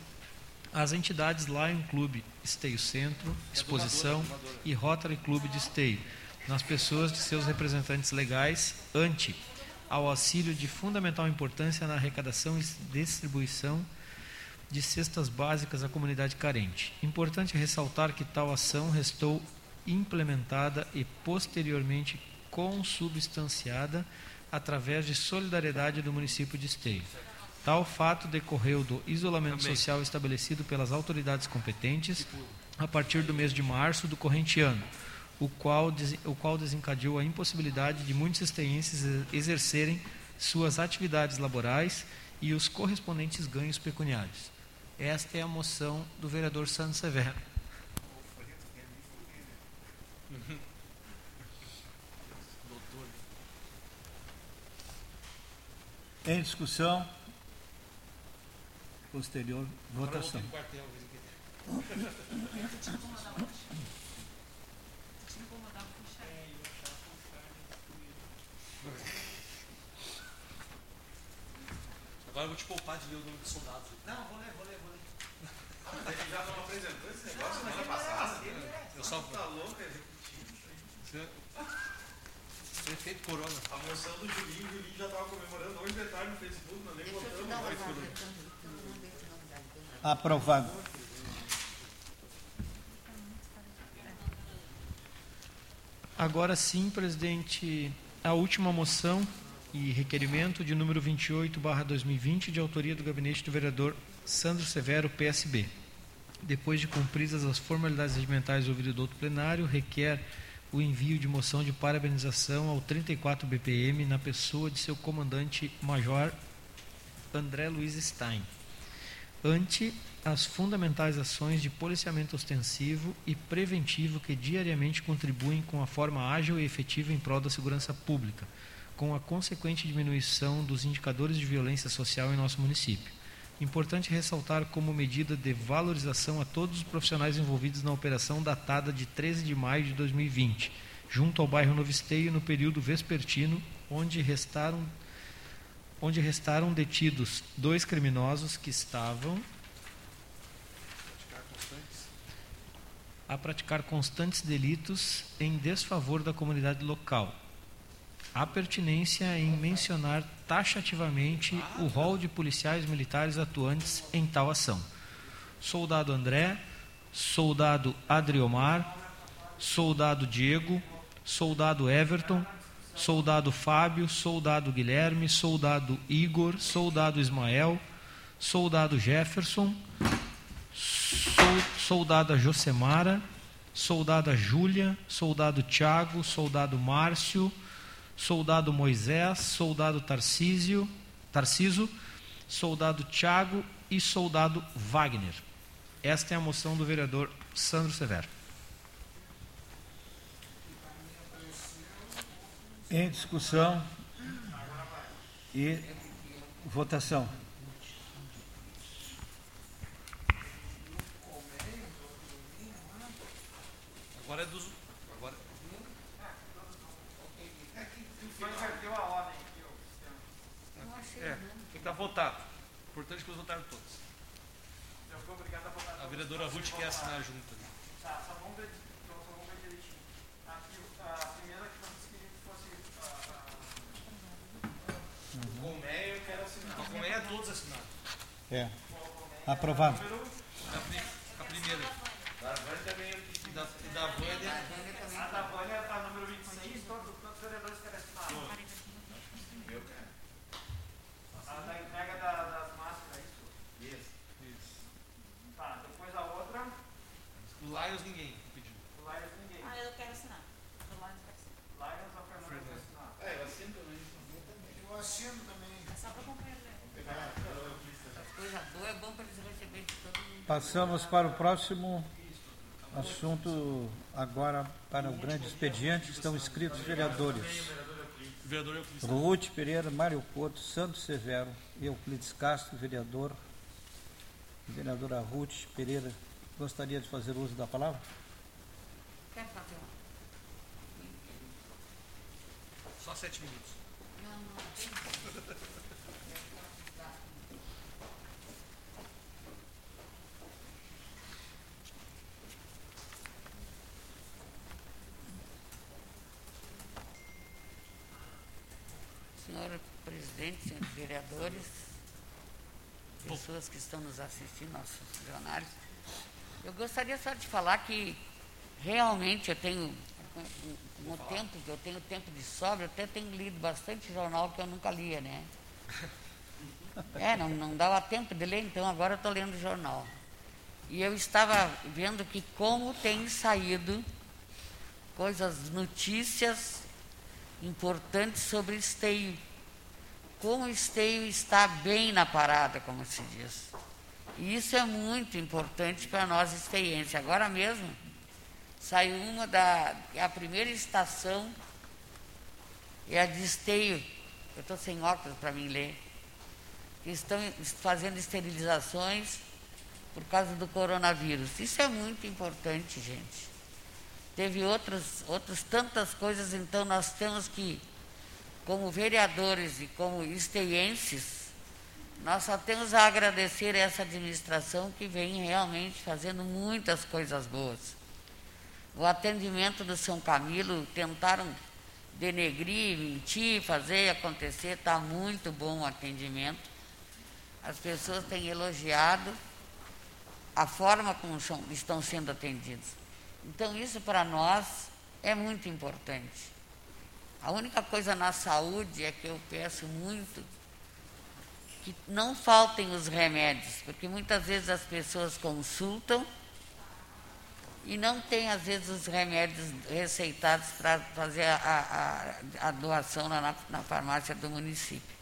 às entidades Lion Clube Esteio Centro, Exposição e Rotary Clube de Esteio, nas pessoas de seus representantes legais, ante ao auxílio de fundamental importância na arrecadação e distribuição de cestas básicas à comunidade carente. Importante ressaltar que tal ação restou implementada e posteriormente consubstanciada através de solidariedade do município de Esteio. Tal fato decorreu do isolamento social estabelecido pelas autoridades competentes a partir do mês de março do corrente ano, o qual, o qual desencadeou a impossibilidade de muitos esteenses exercerem suas atividades laborais e os correspondentes ganhos pecuniários. Esta é a moção do vereador Santos Severo. Em discussão. Posterior votação. Agora eu vou te poupar de ler o nome dos soldados. Não, vou ler, vou ler, vou ler. Ele já não apresentou esse negócio semana passada. Eu só. Tá louco, é Prefeito Corona. A moção do Julinho, o Julinho já estava comemorando hoje de tarde no Facebook, nós nem votamos. Não, vai, não, Julinho. Aprovado. Agora sim, presidente, a última moção e requerimento de número 28/2020 de autoria do gabinete do vereador Sandro Severo, PSB. Depois de cumpridas as formalidades regimentais ouvido do outro plenário, requer o envio de moção de parabenização ao 34 BPM na pessoa de seu comandante major André Luiz Stein ante as fundamentais ações de policiamento ostensivo e preventivo que diariamente contribuem com a forma ágil e efetiva em prol da segurança pública, com a consequente diminuição dos indicadores de violência social em nosso município. Importante ressaltar como medida de valorização a todos os profissionais envolvidos na operação datada de 13 de maio de 2020, junto ao bairro Novo Esteio no período vespertino, onde restaram onde restaram detidos dois criminosos que estavam a praticar constantes delitos em desfavor da comunidade local. Há pertinência em mencionar taxativamente o rol de policiais militares atuantes em tal ação. Soldado André, soldado Adriomar, soldado Diego, soldado Everton, soldado Fábio, soldado Guilherme, soldado Igor, soldado Ismael, soldado Jefferson, sol, soldada Josemara, soldada Júlia, soldado Tiago, soldado Márcio, soldado Moisés, soldado Tarcísio, Tarciso, soldado Tiago e soldado Wagner. Esta é a moção do vereador Sandro Severo. Em discussão e votação. Agora é dos. Agora. Sistema. É, tem que estar votado. Importante que eles votaram todos. A vereadora Ruth quer assinar junto. né? Tá, só vamos ver, então, só vamos ver direitinho. Aqui, a primeira que nós queríamos que fosse. a- Colmeia, eu quero assinar. Então, como é, todos assinaram. É. Aprovado. A, pri- a primeira. Da Vânia também eu E da, e da Vânia. A, da Vânia tá número 26, todos, os vereadores querem assinar. Eu quero. A da entrega da- das máscaras, é isso? Isso. Tá, depois a outra, O Lions ninguém pediu. o Lions ninguém. Ah, eu quero assinar. Do Lions quero assinar. Lions a Fernanda quer assinar. É, eu assino também. É só para acompanhar. Coisa boa, é bom para eles Passamos para o próximo assunto, agora para o grande expediente. Estão inscritos vereadores. Ruth Pereira, Mário Couto, Santos Severo, Euclides Castro, vereador. Vereadora Ruth Pereira, gostaria de fazer uso da palavra? Quer fazer uma? Só sete minutos. Não, não, tem. Senhor presidente, senhores vereadores, pessoas que estão nos assistindo, nossos funcionários, eu gostaria só de falar que realmente eu tenho, com, com o tempo que eu tenho tempo de sobra, eu até tenho lido bastante jornal que eu nunca lia, né? É, não, não dava tempo de ler, então agora eu estou lendo jornal. E eu estava vendo que como tem saído coisas, notícias importantes sobre esteio. Como o esteio está bem na parada, como se diz. E isso é muito importante para nós esteienses. Agora mesmo saiu uma da. A primeira estação é a de esteio. Eu estou sem óculos para mim ler. estão fazendo esterilizações por causa do coronavírus. Isso é muito importante, gente. Teve outras, outras tantas coisas, então nós temos que, como vereadores e como esteienses, nós só temos a agradecer essa administração que vem realmente fazendo muitas coisas boas. O atendimento do São Camilo, tentaram denegrir, mentir, fazer acontecer, está muito bom o atendimento. As pessoas têm elogiado a forma como estão sendo atendidos. Então, isso para nós é muito importante. A única coisa na saúde é que eu peço muito que não faltem os remédios, porque muitas vezes as pessoas consultam e não tem, às vezes, os remédios receitados para fazer a, a, a doação na, na farmácia do município,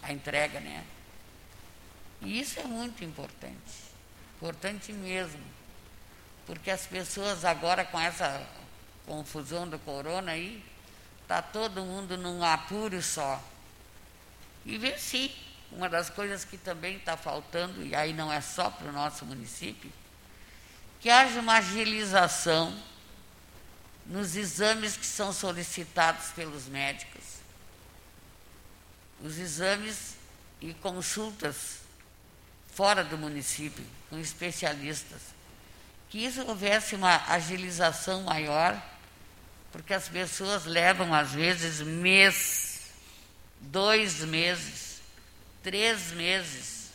a entrega, né? E isso é muito importante, importante mesmo, porque as pessoas agora com essa confusão do corona aí, está todo mundo num apuro só. E se uma das coisas que também está faltando, e aí não é só para o nosso município, que haja uma agilização nos exames que são solicitados pelos médicos. Os exames e consultas fora do município, com especialistas. Que isso houvesse uma agilização maior, porque as pessoas levam, às vezes, mês, dois meses, três meses.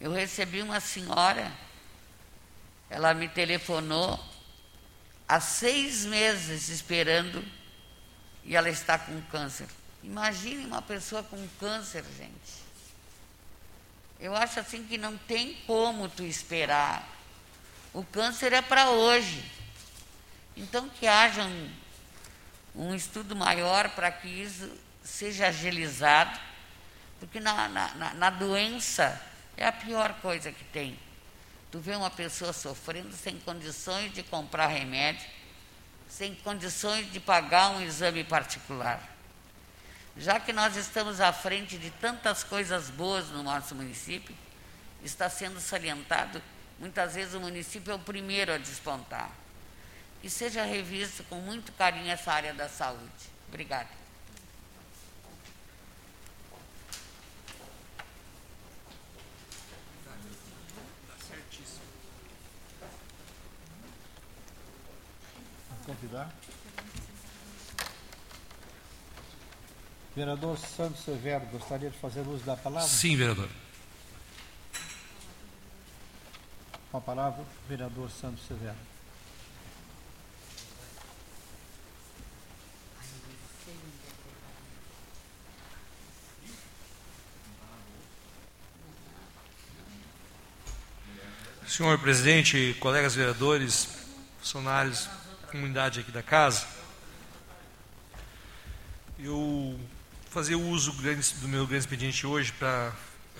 Eu recebi uma senhora ela me telefonou há seis meses esperando e ela está com câncer. Imagine uma pessoa com câncer, gente. Eu acho assim que não tem como tu esperar. O câncer é para hoje. Então que haja um, um estudo maior para que isso seja agilizado, porque na, na, na doença é a pior coisa que tem. Tu vê uma pessoa sofrendo sem condições de comprar remédio, sem condições de pagar um exame particular. Já que nós estamos à frente de tantas coisas boas no nosso município, está sendo salientado, muitas vezes o município é o primeiro a despontar. Que seja revisto com muito carinho essa área da saúde. Obrigada. convidar. Vereador Santos Severo, gostaria de fazer uso da palavra? Sim, vereador. Com a palavra, vereador Santos Severo. Senhor presidente, colegas vereadores, funcionários comunidade aqui da casa, eu fazer uso do meu grande expediente hoje para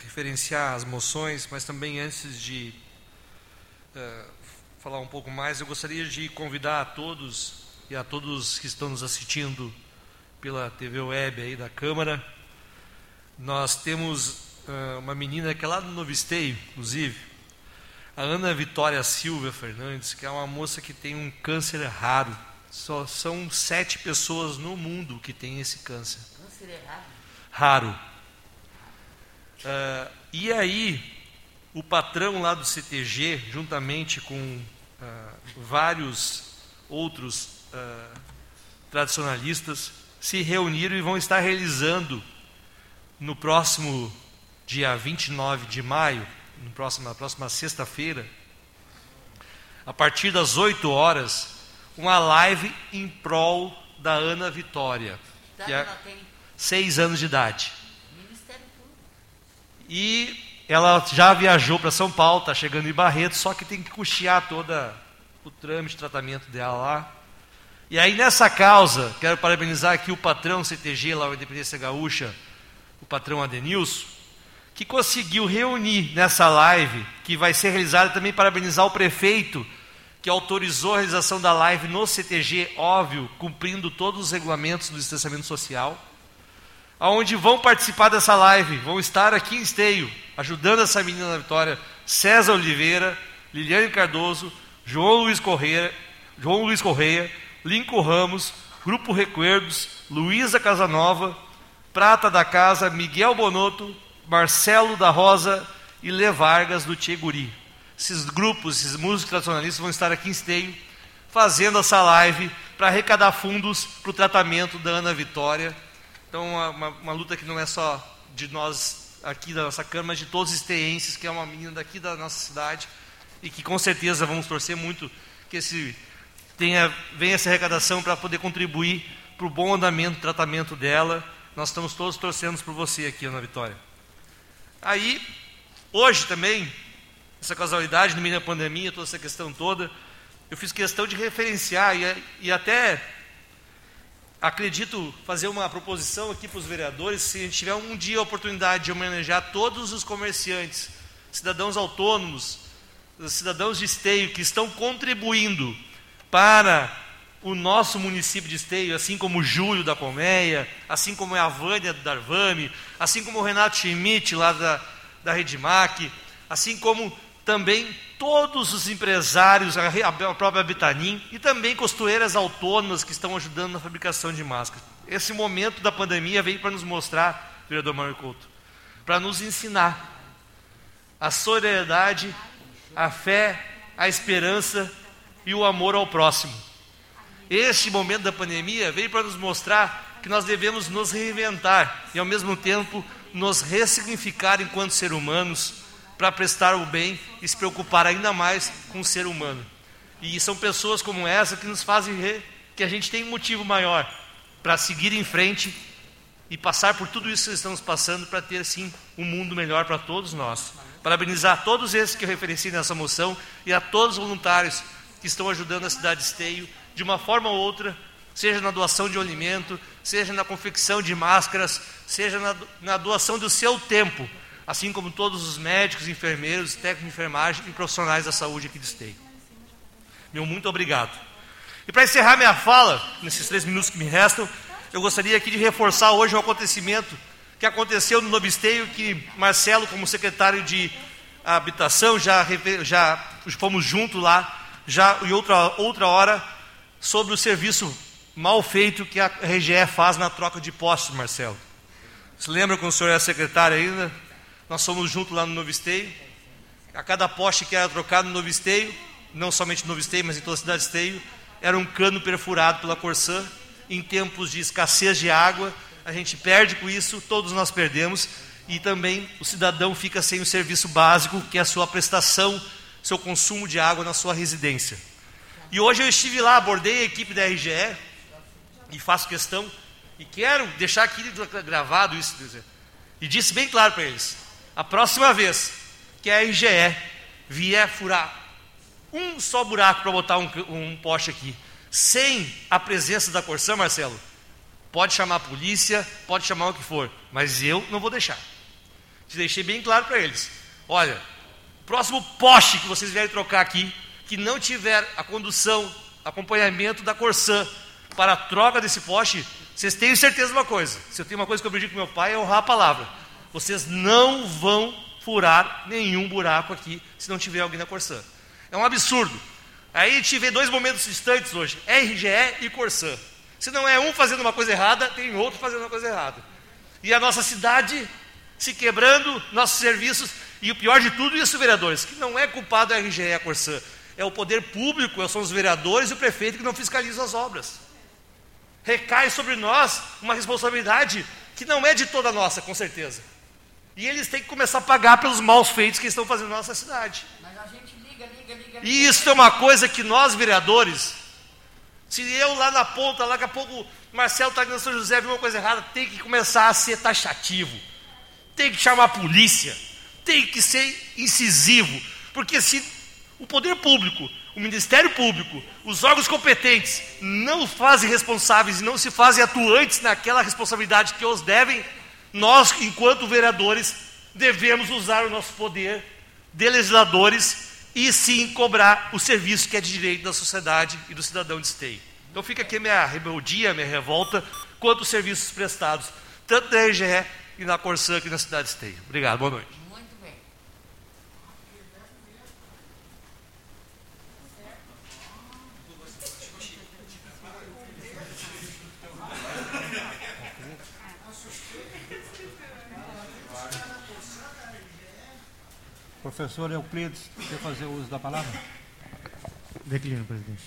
referenciar as moções, mas também antes de uh, falar um pouco mais, eu gostaria de convidar a todos e a todos que estão nos assistindo pela TV Web aí da Câmara. Nós temos uh, uma menina que é lá do Novo Esteio, inclusive, a Ana Vitória Silva Fernandes, que é uma moça que tem um câncer raro. Só são sete pessoas no mundo que têm esse câncer. Câncer é raro? Raro. Uh, e aí, o patrão lá do CTG, juntamente com uh, vários outros uh, tradicionalistas, se reuniram e vão estar realizando no próximo dia 29 de maio na próxima sexta-feira, a partir das 8 horas, uma live em prol da Ana Vitória, que é seis anos de idade. E ela já viajou para São Paulo, está chegando em Barreto, só que tem que custear toda o trâmite de tratamento dela lá. E aí nessa causa, quero parabenizar aqui o patrão CTG lá, o Independência Gaúcha, o patrão Adenilson, que conseguiu reunir nessa live, que vai ser realizada também parabenizar o prefeito que autorizou a realização da live no CTG, óbvio, cumprindo todos os regulamentos do distanciamento social. aonde vão participar dessa live, vão estar aqui em Esteio, ajudando essa menina na vitória, César Oliveira, Liliane Cardoso, João Luiz Correia, João Luiz Correia, Lincoln Ramos, Grupo Recuerdos, Luísa Casanova, Prata da Casa, Miguel Bonotto, Marcelo da Rosa e Lê Vargas do Tcheguri. Esses grupos, esses músicos tradicionalistas vão estar aqui em Esteio, fazendo essa live para arrecadar fundos para o tratamento da Ana Vitória. Então, uma, uma, uma, luta que não é só de nós aqui da nossa Câmara, mas de todos os esteenses, que é uma menina daqui da nossa cidade, e que com certeza vamos torcer muito que esse tenha, venha essa arrecadação para poder contribuir para o bom andamento, tratamento dela. Nós estamos todos torcendo por você aqui, Ana Vitória. Aí, hoje também, essa casualidade no meio da pandemia, toda essa questão toda, eu fiz questão de referenciar e, e até acredito fazer uma proposição aqui para os vereadores, se a gente tiver um dia a oportunidade de homenagear todos os comerciantes, cidadãos autônomos, cidadãos de esteio que estão contribuindo para o nosso município de Esteio, assim como o Júlio da Colmeia, assim como a Vânia do Darvame, assim como o Renato Schmidt lá da, da Redmac, assim como também todos os empresários, a própria Bitanim e também costureiras autônomas que estão ajudando na fabricação de máscaras. Esse momento da pandemia veio para nos mostrar, vereador Mário Couto, para nos ensinar a solidariedade, a fé, a esperança e o amor ao próximo. Este momento da pandemia veio para nos mostrar que nós devemos nos reinventar e, ao mesmo tempo, nos ressignificar enquanto ser humanos para prestar o bem e se preocupar ainda mais com o ser humano. E são pessoas como essa que nos fazem ver que a gente tem um motivo maior para seguir em frente e passar por tudo isso que estamos passando para ter sim um mundo melhor para todos nós. Parabenizar todos esses que eu referenciei nessa moção e a todos os voluntários que estão ajudando a cidade de Esteio de uma forma ou outra, seja na doação de alimento, seja na confecção de máscaras, seja na, doação do seu tempo assim como todos os médicos, enfermeiros, técnicos de enfermagem e profissionais da saúde aqui do Esteio. Meu muito obrigado. E para encerrar minha fala, nesses três minutos que me restam, eu gostaria aqui de reforçar hoje um acontecimento que aconteceu no Novo Esteio, que Marcelo, como secretário de habitação, já, já fomos juntos lá, já em outra, outra hora, sobre o serviço mal feito que a RGE faz na troca de postos, Marcelo. Você lembra quando o senhor era secretário ainda? Nós fomos juntos lá no Novo Esteio. A cada poste que era trocado no Novo Esteio, não somente no Novo Esteio, mas em toda a cidade de Esteio, era um cano perfurado pela Corsã. Em tempos de escassez de água, a gente perde com isso, todos nós perdemos, e também o cidadão fica sem o serviço básico, que é a sua prestação, seu consumo de água na sua residência. E hoje eu estive lá, abordei a equipe da RGE, e faço questão, e quero deixar aqui gravado isso, e disse bem claro para eles: a próxima vez que a RGE vier furar um só buraco para botar um, um, poste aqui, sem a presença da Corsã, Marcelo, pode chamar a polícia, pode chamar o que for, mas eu não vou deixar. Te deixei bem claro para eles: olha, próximo poste que vocês vierem trocar aqui, que não tiver a condução, acompanhamento da Corsã para a troca desse poste, vocês têm certeza de uma coisa: se eu tenho uma coisa que eu aprendi com meu pai, é honrar a palavra. Vocês não vão furar nenhum buraco aqui se não tiver alguém na Corsã. É um absurdo. Aí tive dois momentos distantes hoje: RGE e Corsã. Se não é um fazendo uma coisa errada, tem outro fazendo uma coisa errada. E a nossa cidade se quebrando, nossos serviços, e o pior de tudo isso, vereadores, que não é culpado a RGE e a Corsã, é o poder público, são os vereadores e o prefeito que não fiscalizam as obras. Recai sobre nós uma responsabilidade que não é de toda nossa, com certeza. E eles têm que começar a pagar pelos maus feitos que estão fazendo na nossa cidade. Mas a gente liga, liga, liga. E isso é uma coisa que nós, vereadores, se eu lá na ponta, lá daqui a pouco Marcelo está na São José, viu uma coisa errada, tem que começar a ser taxativo. Tem que chamar a polícia. Tem que ser incisivo. Porque se o poder público, o Ministério Público, os órgãos competentes não fazem responsáveis e não se fazem atuantes naquela responsabilidade que os devem, nós, enquanto vereadores, devemos usar o nosso poder de legisladores e sim cobrar o serviço que é de direito da sociedade e do cidadão de esteio. Então fica aqui minha rebeldia, minha revolta quanto aos serviços prestados, tanto na RGE e na Corsã aqui na cidade de Esteio. Obrigado, boa noite. Muito bem. Professor Euclides, quer fazer uso da palavra? Declino, presidente.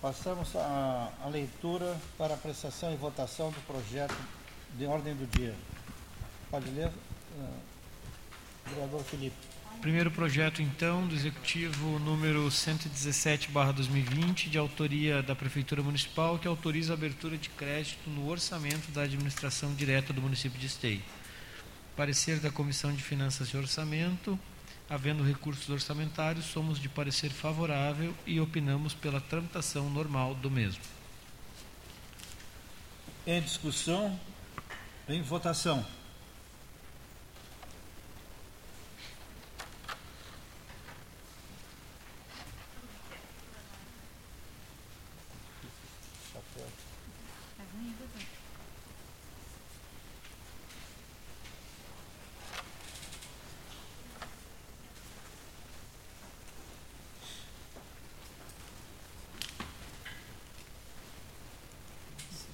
Passamos à, à leitura para apreciação e votação do projeto de ordem do dia. Pode ler, eh, vereador Felipe. Primeiro projeto, então, do Executivo número 117-2020, de autoria da Prefeitura Municipal, que autoriza a abertura de crédito no orçamento da administração direta do município de Esteio. Parecer da Comissão de Finanças e Orçamento, havendo recursos orçamentários, somos de parecer favorável e opinamos pela tramitação normal do mesmo. Em discussão, em votação.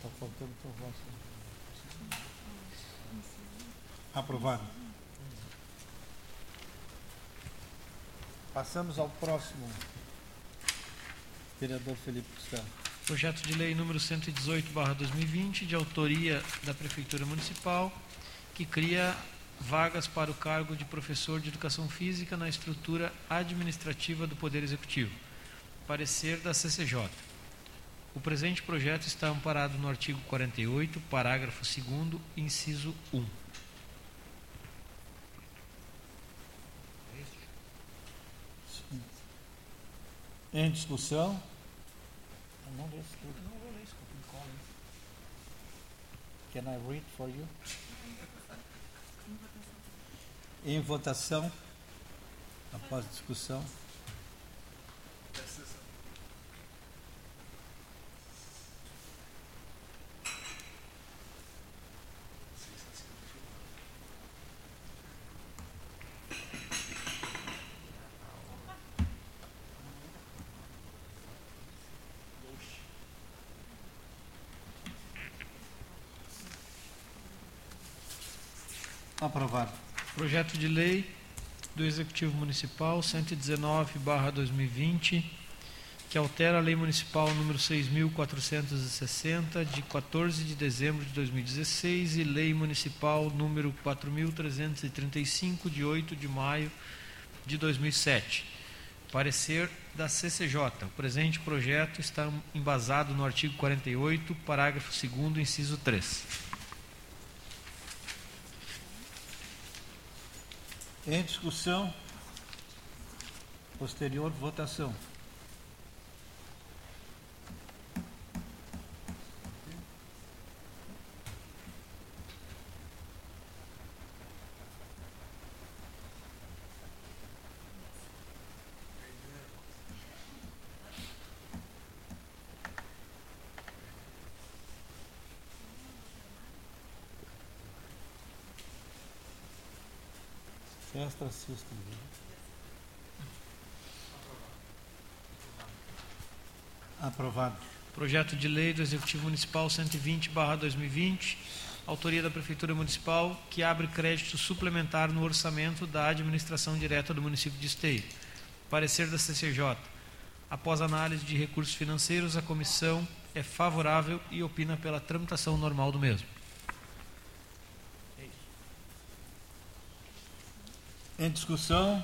Está faltando tua voz. Aprovado. Passamos ao próximo. Vereador Felipe Costela. Projeto de lei número 118/2020, de autoria da Prefeitura Municipal, que cria vagas para o cargo de professor de educação física na estrutura administrativa do Poder Executivo. Parecer da CCJ. O presente projeto está amparado no artigo 48, parágrafo 2º, inciso 1. Em discussão. Eu não leio isso tudo. Não vou ler isso, Can I read for you? Em votação, após discussão. Aprovado. Projeto de lei do Executivo Municipal 119/2020, que altera a Lei Municipal número 6460 de 14 de dezembro de 2016 e Lei Municipal número 4335 de 8 de maio de 2007. Parecer da CCJ. O presente projeto está embasado no artigo 48, parágrafo 2º, inciso 3. Em discussão, posterior votação. Extra system. Aprovado. Projeto de lei do Executivo Municipal 120/2020, autoria da Prefeitura Municipal, que abre crédito suplementar no orçamento da administração direta do município de Esteio. Parecer da CCJ. Após análise de recursos financeiros, a comissão é favorável e opina pela tramitação normal do mesmo. Em discussão.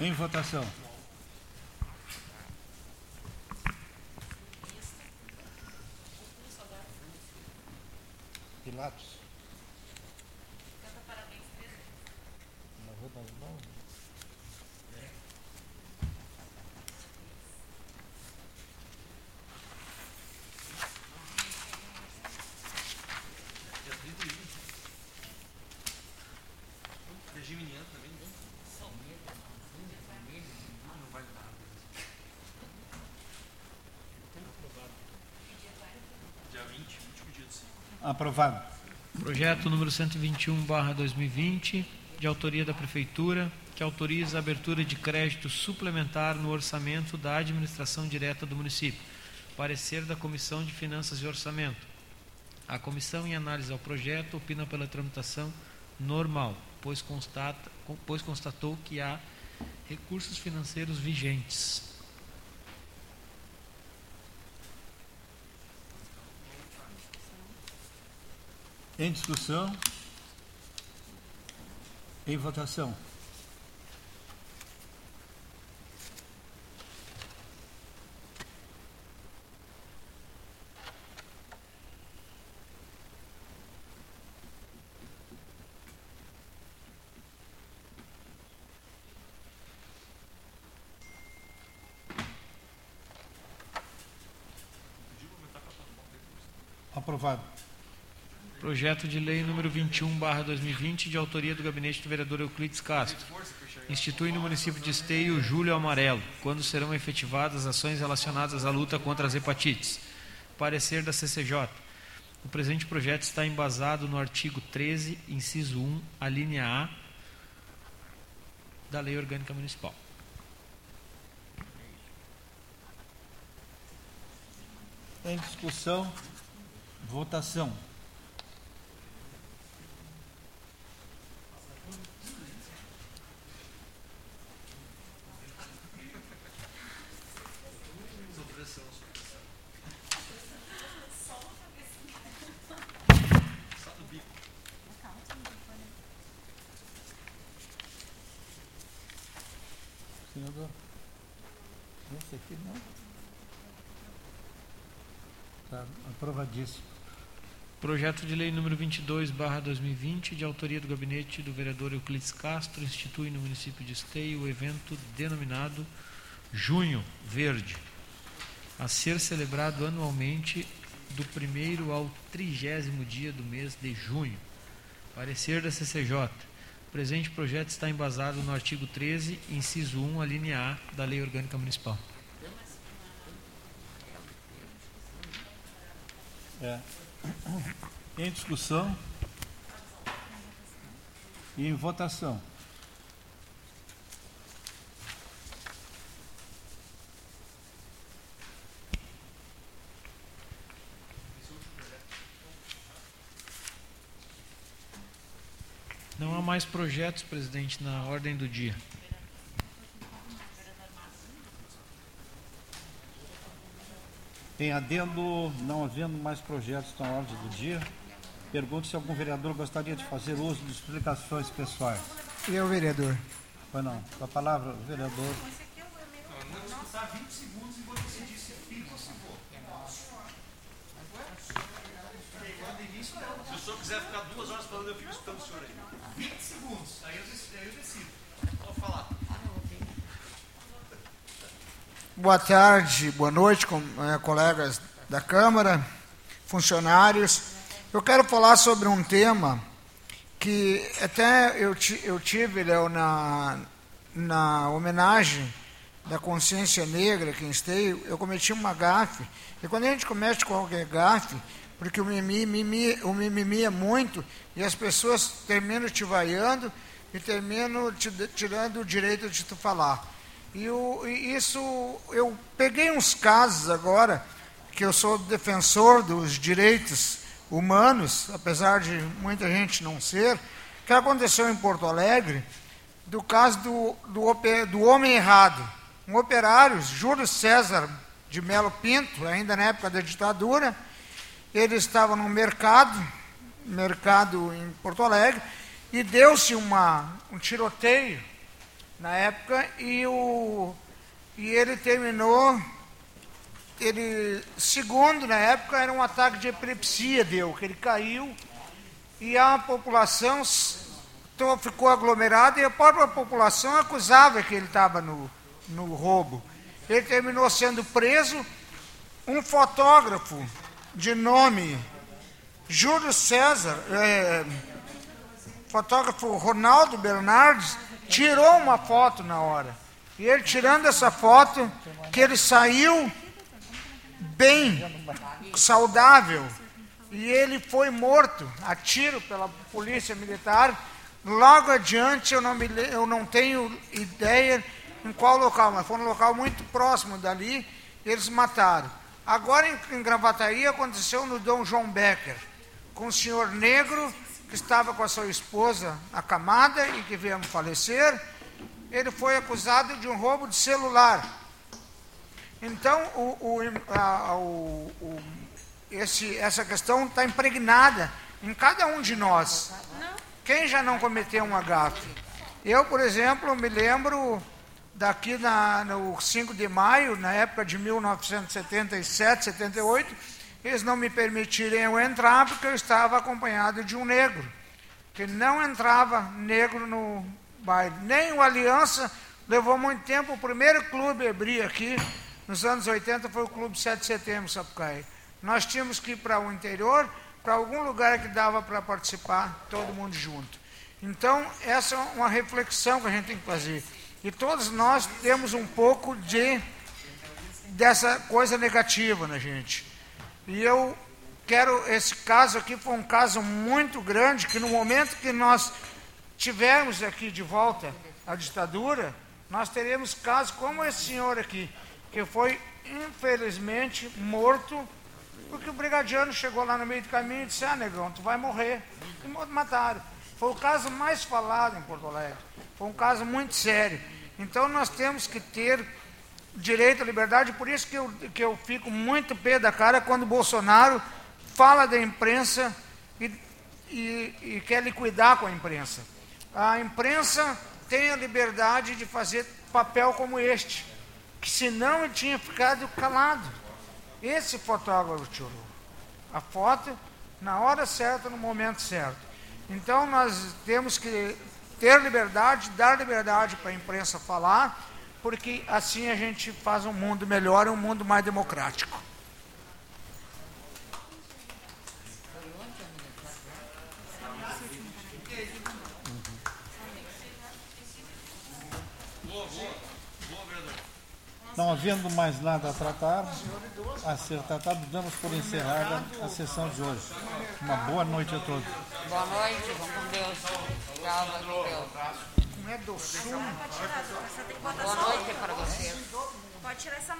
Em votação. Pilatos. Canta parabéns, presidente. Na Rua das Mãos. Aprovado. Projeto número 121, barra 2020, de autoria da Prefeitura, que autoriza a abertura de crédito suplementar no orçamento da administração direta do município. Parecer da Comissão de Finanças e Orçamento. A comissão, em análise ao projeto, opina pela tramitação normal, pois, constata, pois constatou que há recursos financeiros vigentes. Em discussão? Em votação? Aprovado. Projeto de lei número 21, barra 2020, de autoria do gabinete do vereador Euclides Castro. Institui no município de Esteio Júlio Amarelo, quando serão efetivadas ações relacionadas à luta contra as hepatites. Parecer da CCJ. O presente projeto está embasado no artigo 13, inciso 1, a linha A da Lei Orgânica Municipal. Em discussão? Votação. Senador, esse aqui não. Tá aprovadíssimo. Projeto de lei número 22, barra 2020, de autoria do gabinete do vereador Euclides Castro, institui no município de Esteio o evento denominado Junho Verde, a ser celebrado anualmente do primeiro ao trigésimo dia do mês de junho. Parecer da CCJ. O presente projeto está embasado no artigo 13, inciso 1, a linha A da Lei Orgânica Municipal. É. Em discussão e em votação. Não há mais projetos, presidente, na ordem do dia. Em adendo, não havendo mais projetos na ordem do dia, pergunto se algum vereador gostaria de fazer uso de explicações pessoais. Eu, vereador. Pois não. Com a palavra, o vereador. Se o senhor quiser ficar duas horas falando, eu fico escutando o senhor aí. 20 segundos, aí eu decido. Aí eu decido. Pode falar. Boa tarde, boa noite, com, eh, colegas da Câmara, funcionários. Eu quero falar sobre um tema que até eu, eu tive, Léo, na, na homenagem da consciência negra aqui em Esteio, eu cometi uma gafe. E quando a gente comete qualquer gafe, porque o mimimi, mimi- o mimimi é muito, e as pessoas terminam te vaiando e terminam te tirando o direito de tu falar. E, o, e isso, eu peguei uns casos agora, que eu sou defensor dos direitos humanos, apesar de muita gente não ser, que aconteceu em Porto Alegre, do caso do, do, do homem errado. Um operário, Júlio César de Melo Pinto, ainda na época da ditadura, ele estava no mercado, mercado em Porto Alegre, e deu-se um tiroteio na época e, o, e ele terminou, ele, segundo na época, era um ataque de epilepsia deu, que ele caiu e a população to- ficou aglomerada e a própria população acusava que ele estava no, no roubo. Ele terminou sendo preso, um fotógrafo de nome Júlio César, é, fotógrafo Ronaldo Bernardes, tirou uma foto na hora. E ele tirando essa foto, que ele saiu bem, saudável, e ele foi morto a tiro pela polícia militar. Logo adiante, eu não, me, eu não tenho ideia em qual local, mas foi um local muito próximo dali, eles mataram. Agora em, em Gravataí aconteceu no Dom João Becker, com um senhor negro que estava com a sua esposa acamada e que veio falecer. Ele foi acusado de um roubo de celular. Então, o, o, a, o, esse, essa questão está impregnada em cada um de nós. Quem já não cometeu um agafe? Eu, por exemplo, me lembro daqui na, no 5 de maio, na época de 1977, 78, eles não me permitiriam eu entrar porque eu estava acompanhado de um negro, que não entrava negro no baile. Nem o Aliança levou muito tempo, o primeiro clube a abrir aqui, nos anos 80, foi o Clube 7 de Setembro, Sapucaí. Nós tínhamos que ir para o interior, para algum lugar que dava para participar, todo mundo junto. Então, essa é uma reflexão que a gente tem que fazer. E todos nós temos um pouco de dessa coisa negativa na gente. E eu quero esse caso aqui foi um caso muito grande que no momento que nós tivermos aqui de volta a ditadura, nós teremos casos como esse senhor aqui, que foi infelizmente morto porque o brigadiano chegou lá no meio do caminho e disse: "Ah, negão, tu vai morrer". E mataram. Foi o caso mais falado em Porto Alegre. Foi um caso muito sério. Então nós temos que ter direito à liberdade, por isso que eu, que eu fico muito pé da cara quando Bolsonaro fala da imprensa e, e, e quer liquidar com a imprensa. A imprensa tem a liberdade de fazer papel como este, que senão ele tinha ficado calado. Esse fotógrafo tirou a foto na hora certa, no momento certo. Então nós temos que ter liberdade, dar liberdade para a imprensa falar, porque assim a gente faz um mundo melhor, um mundo mais democrático. Não havendo mais nada a tratar, a ser tratado, damos por encerrada a sessão de hoje. Uma boa noite a todos. Boa noite, vamos com Deus. Tchau, vai com Deus. Não é do sul? Boa noite para vocês. Pode tirar essa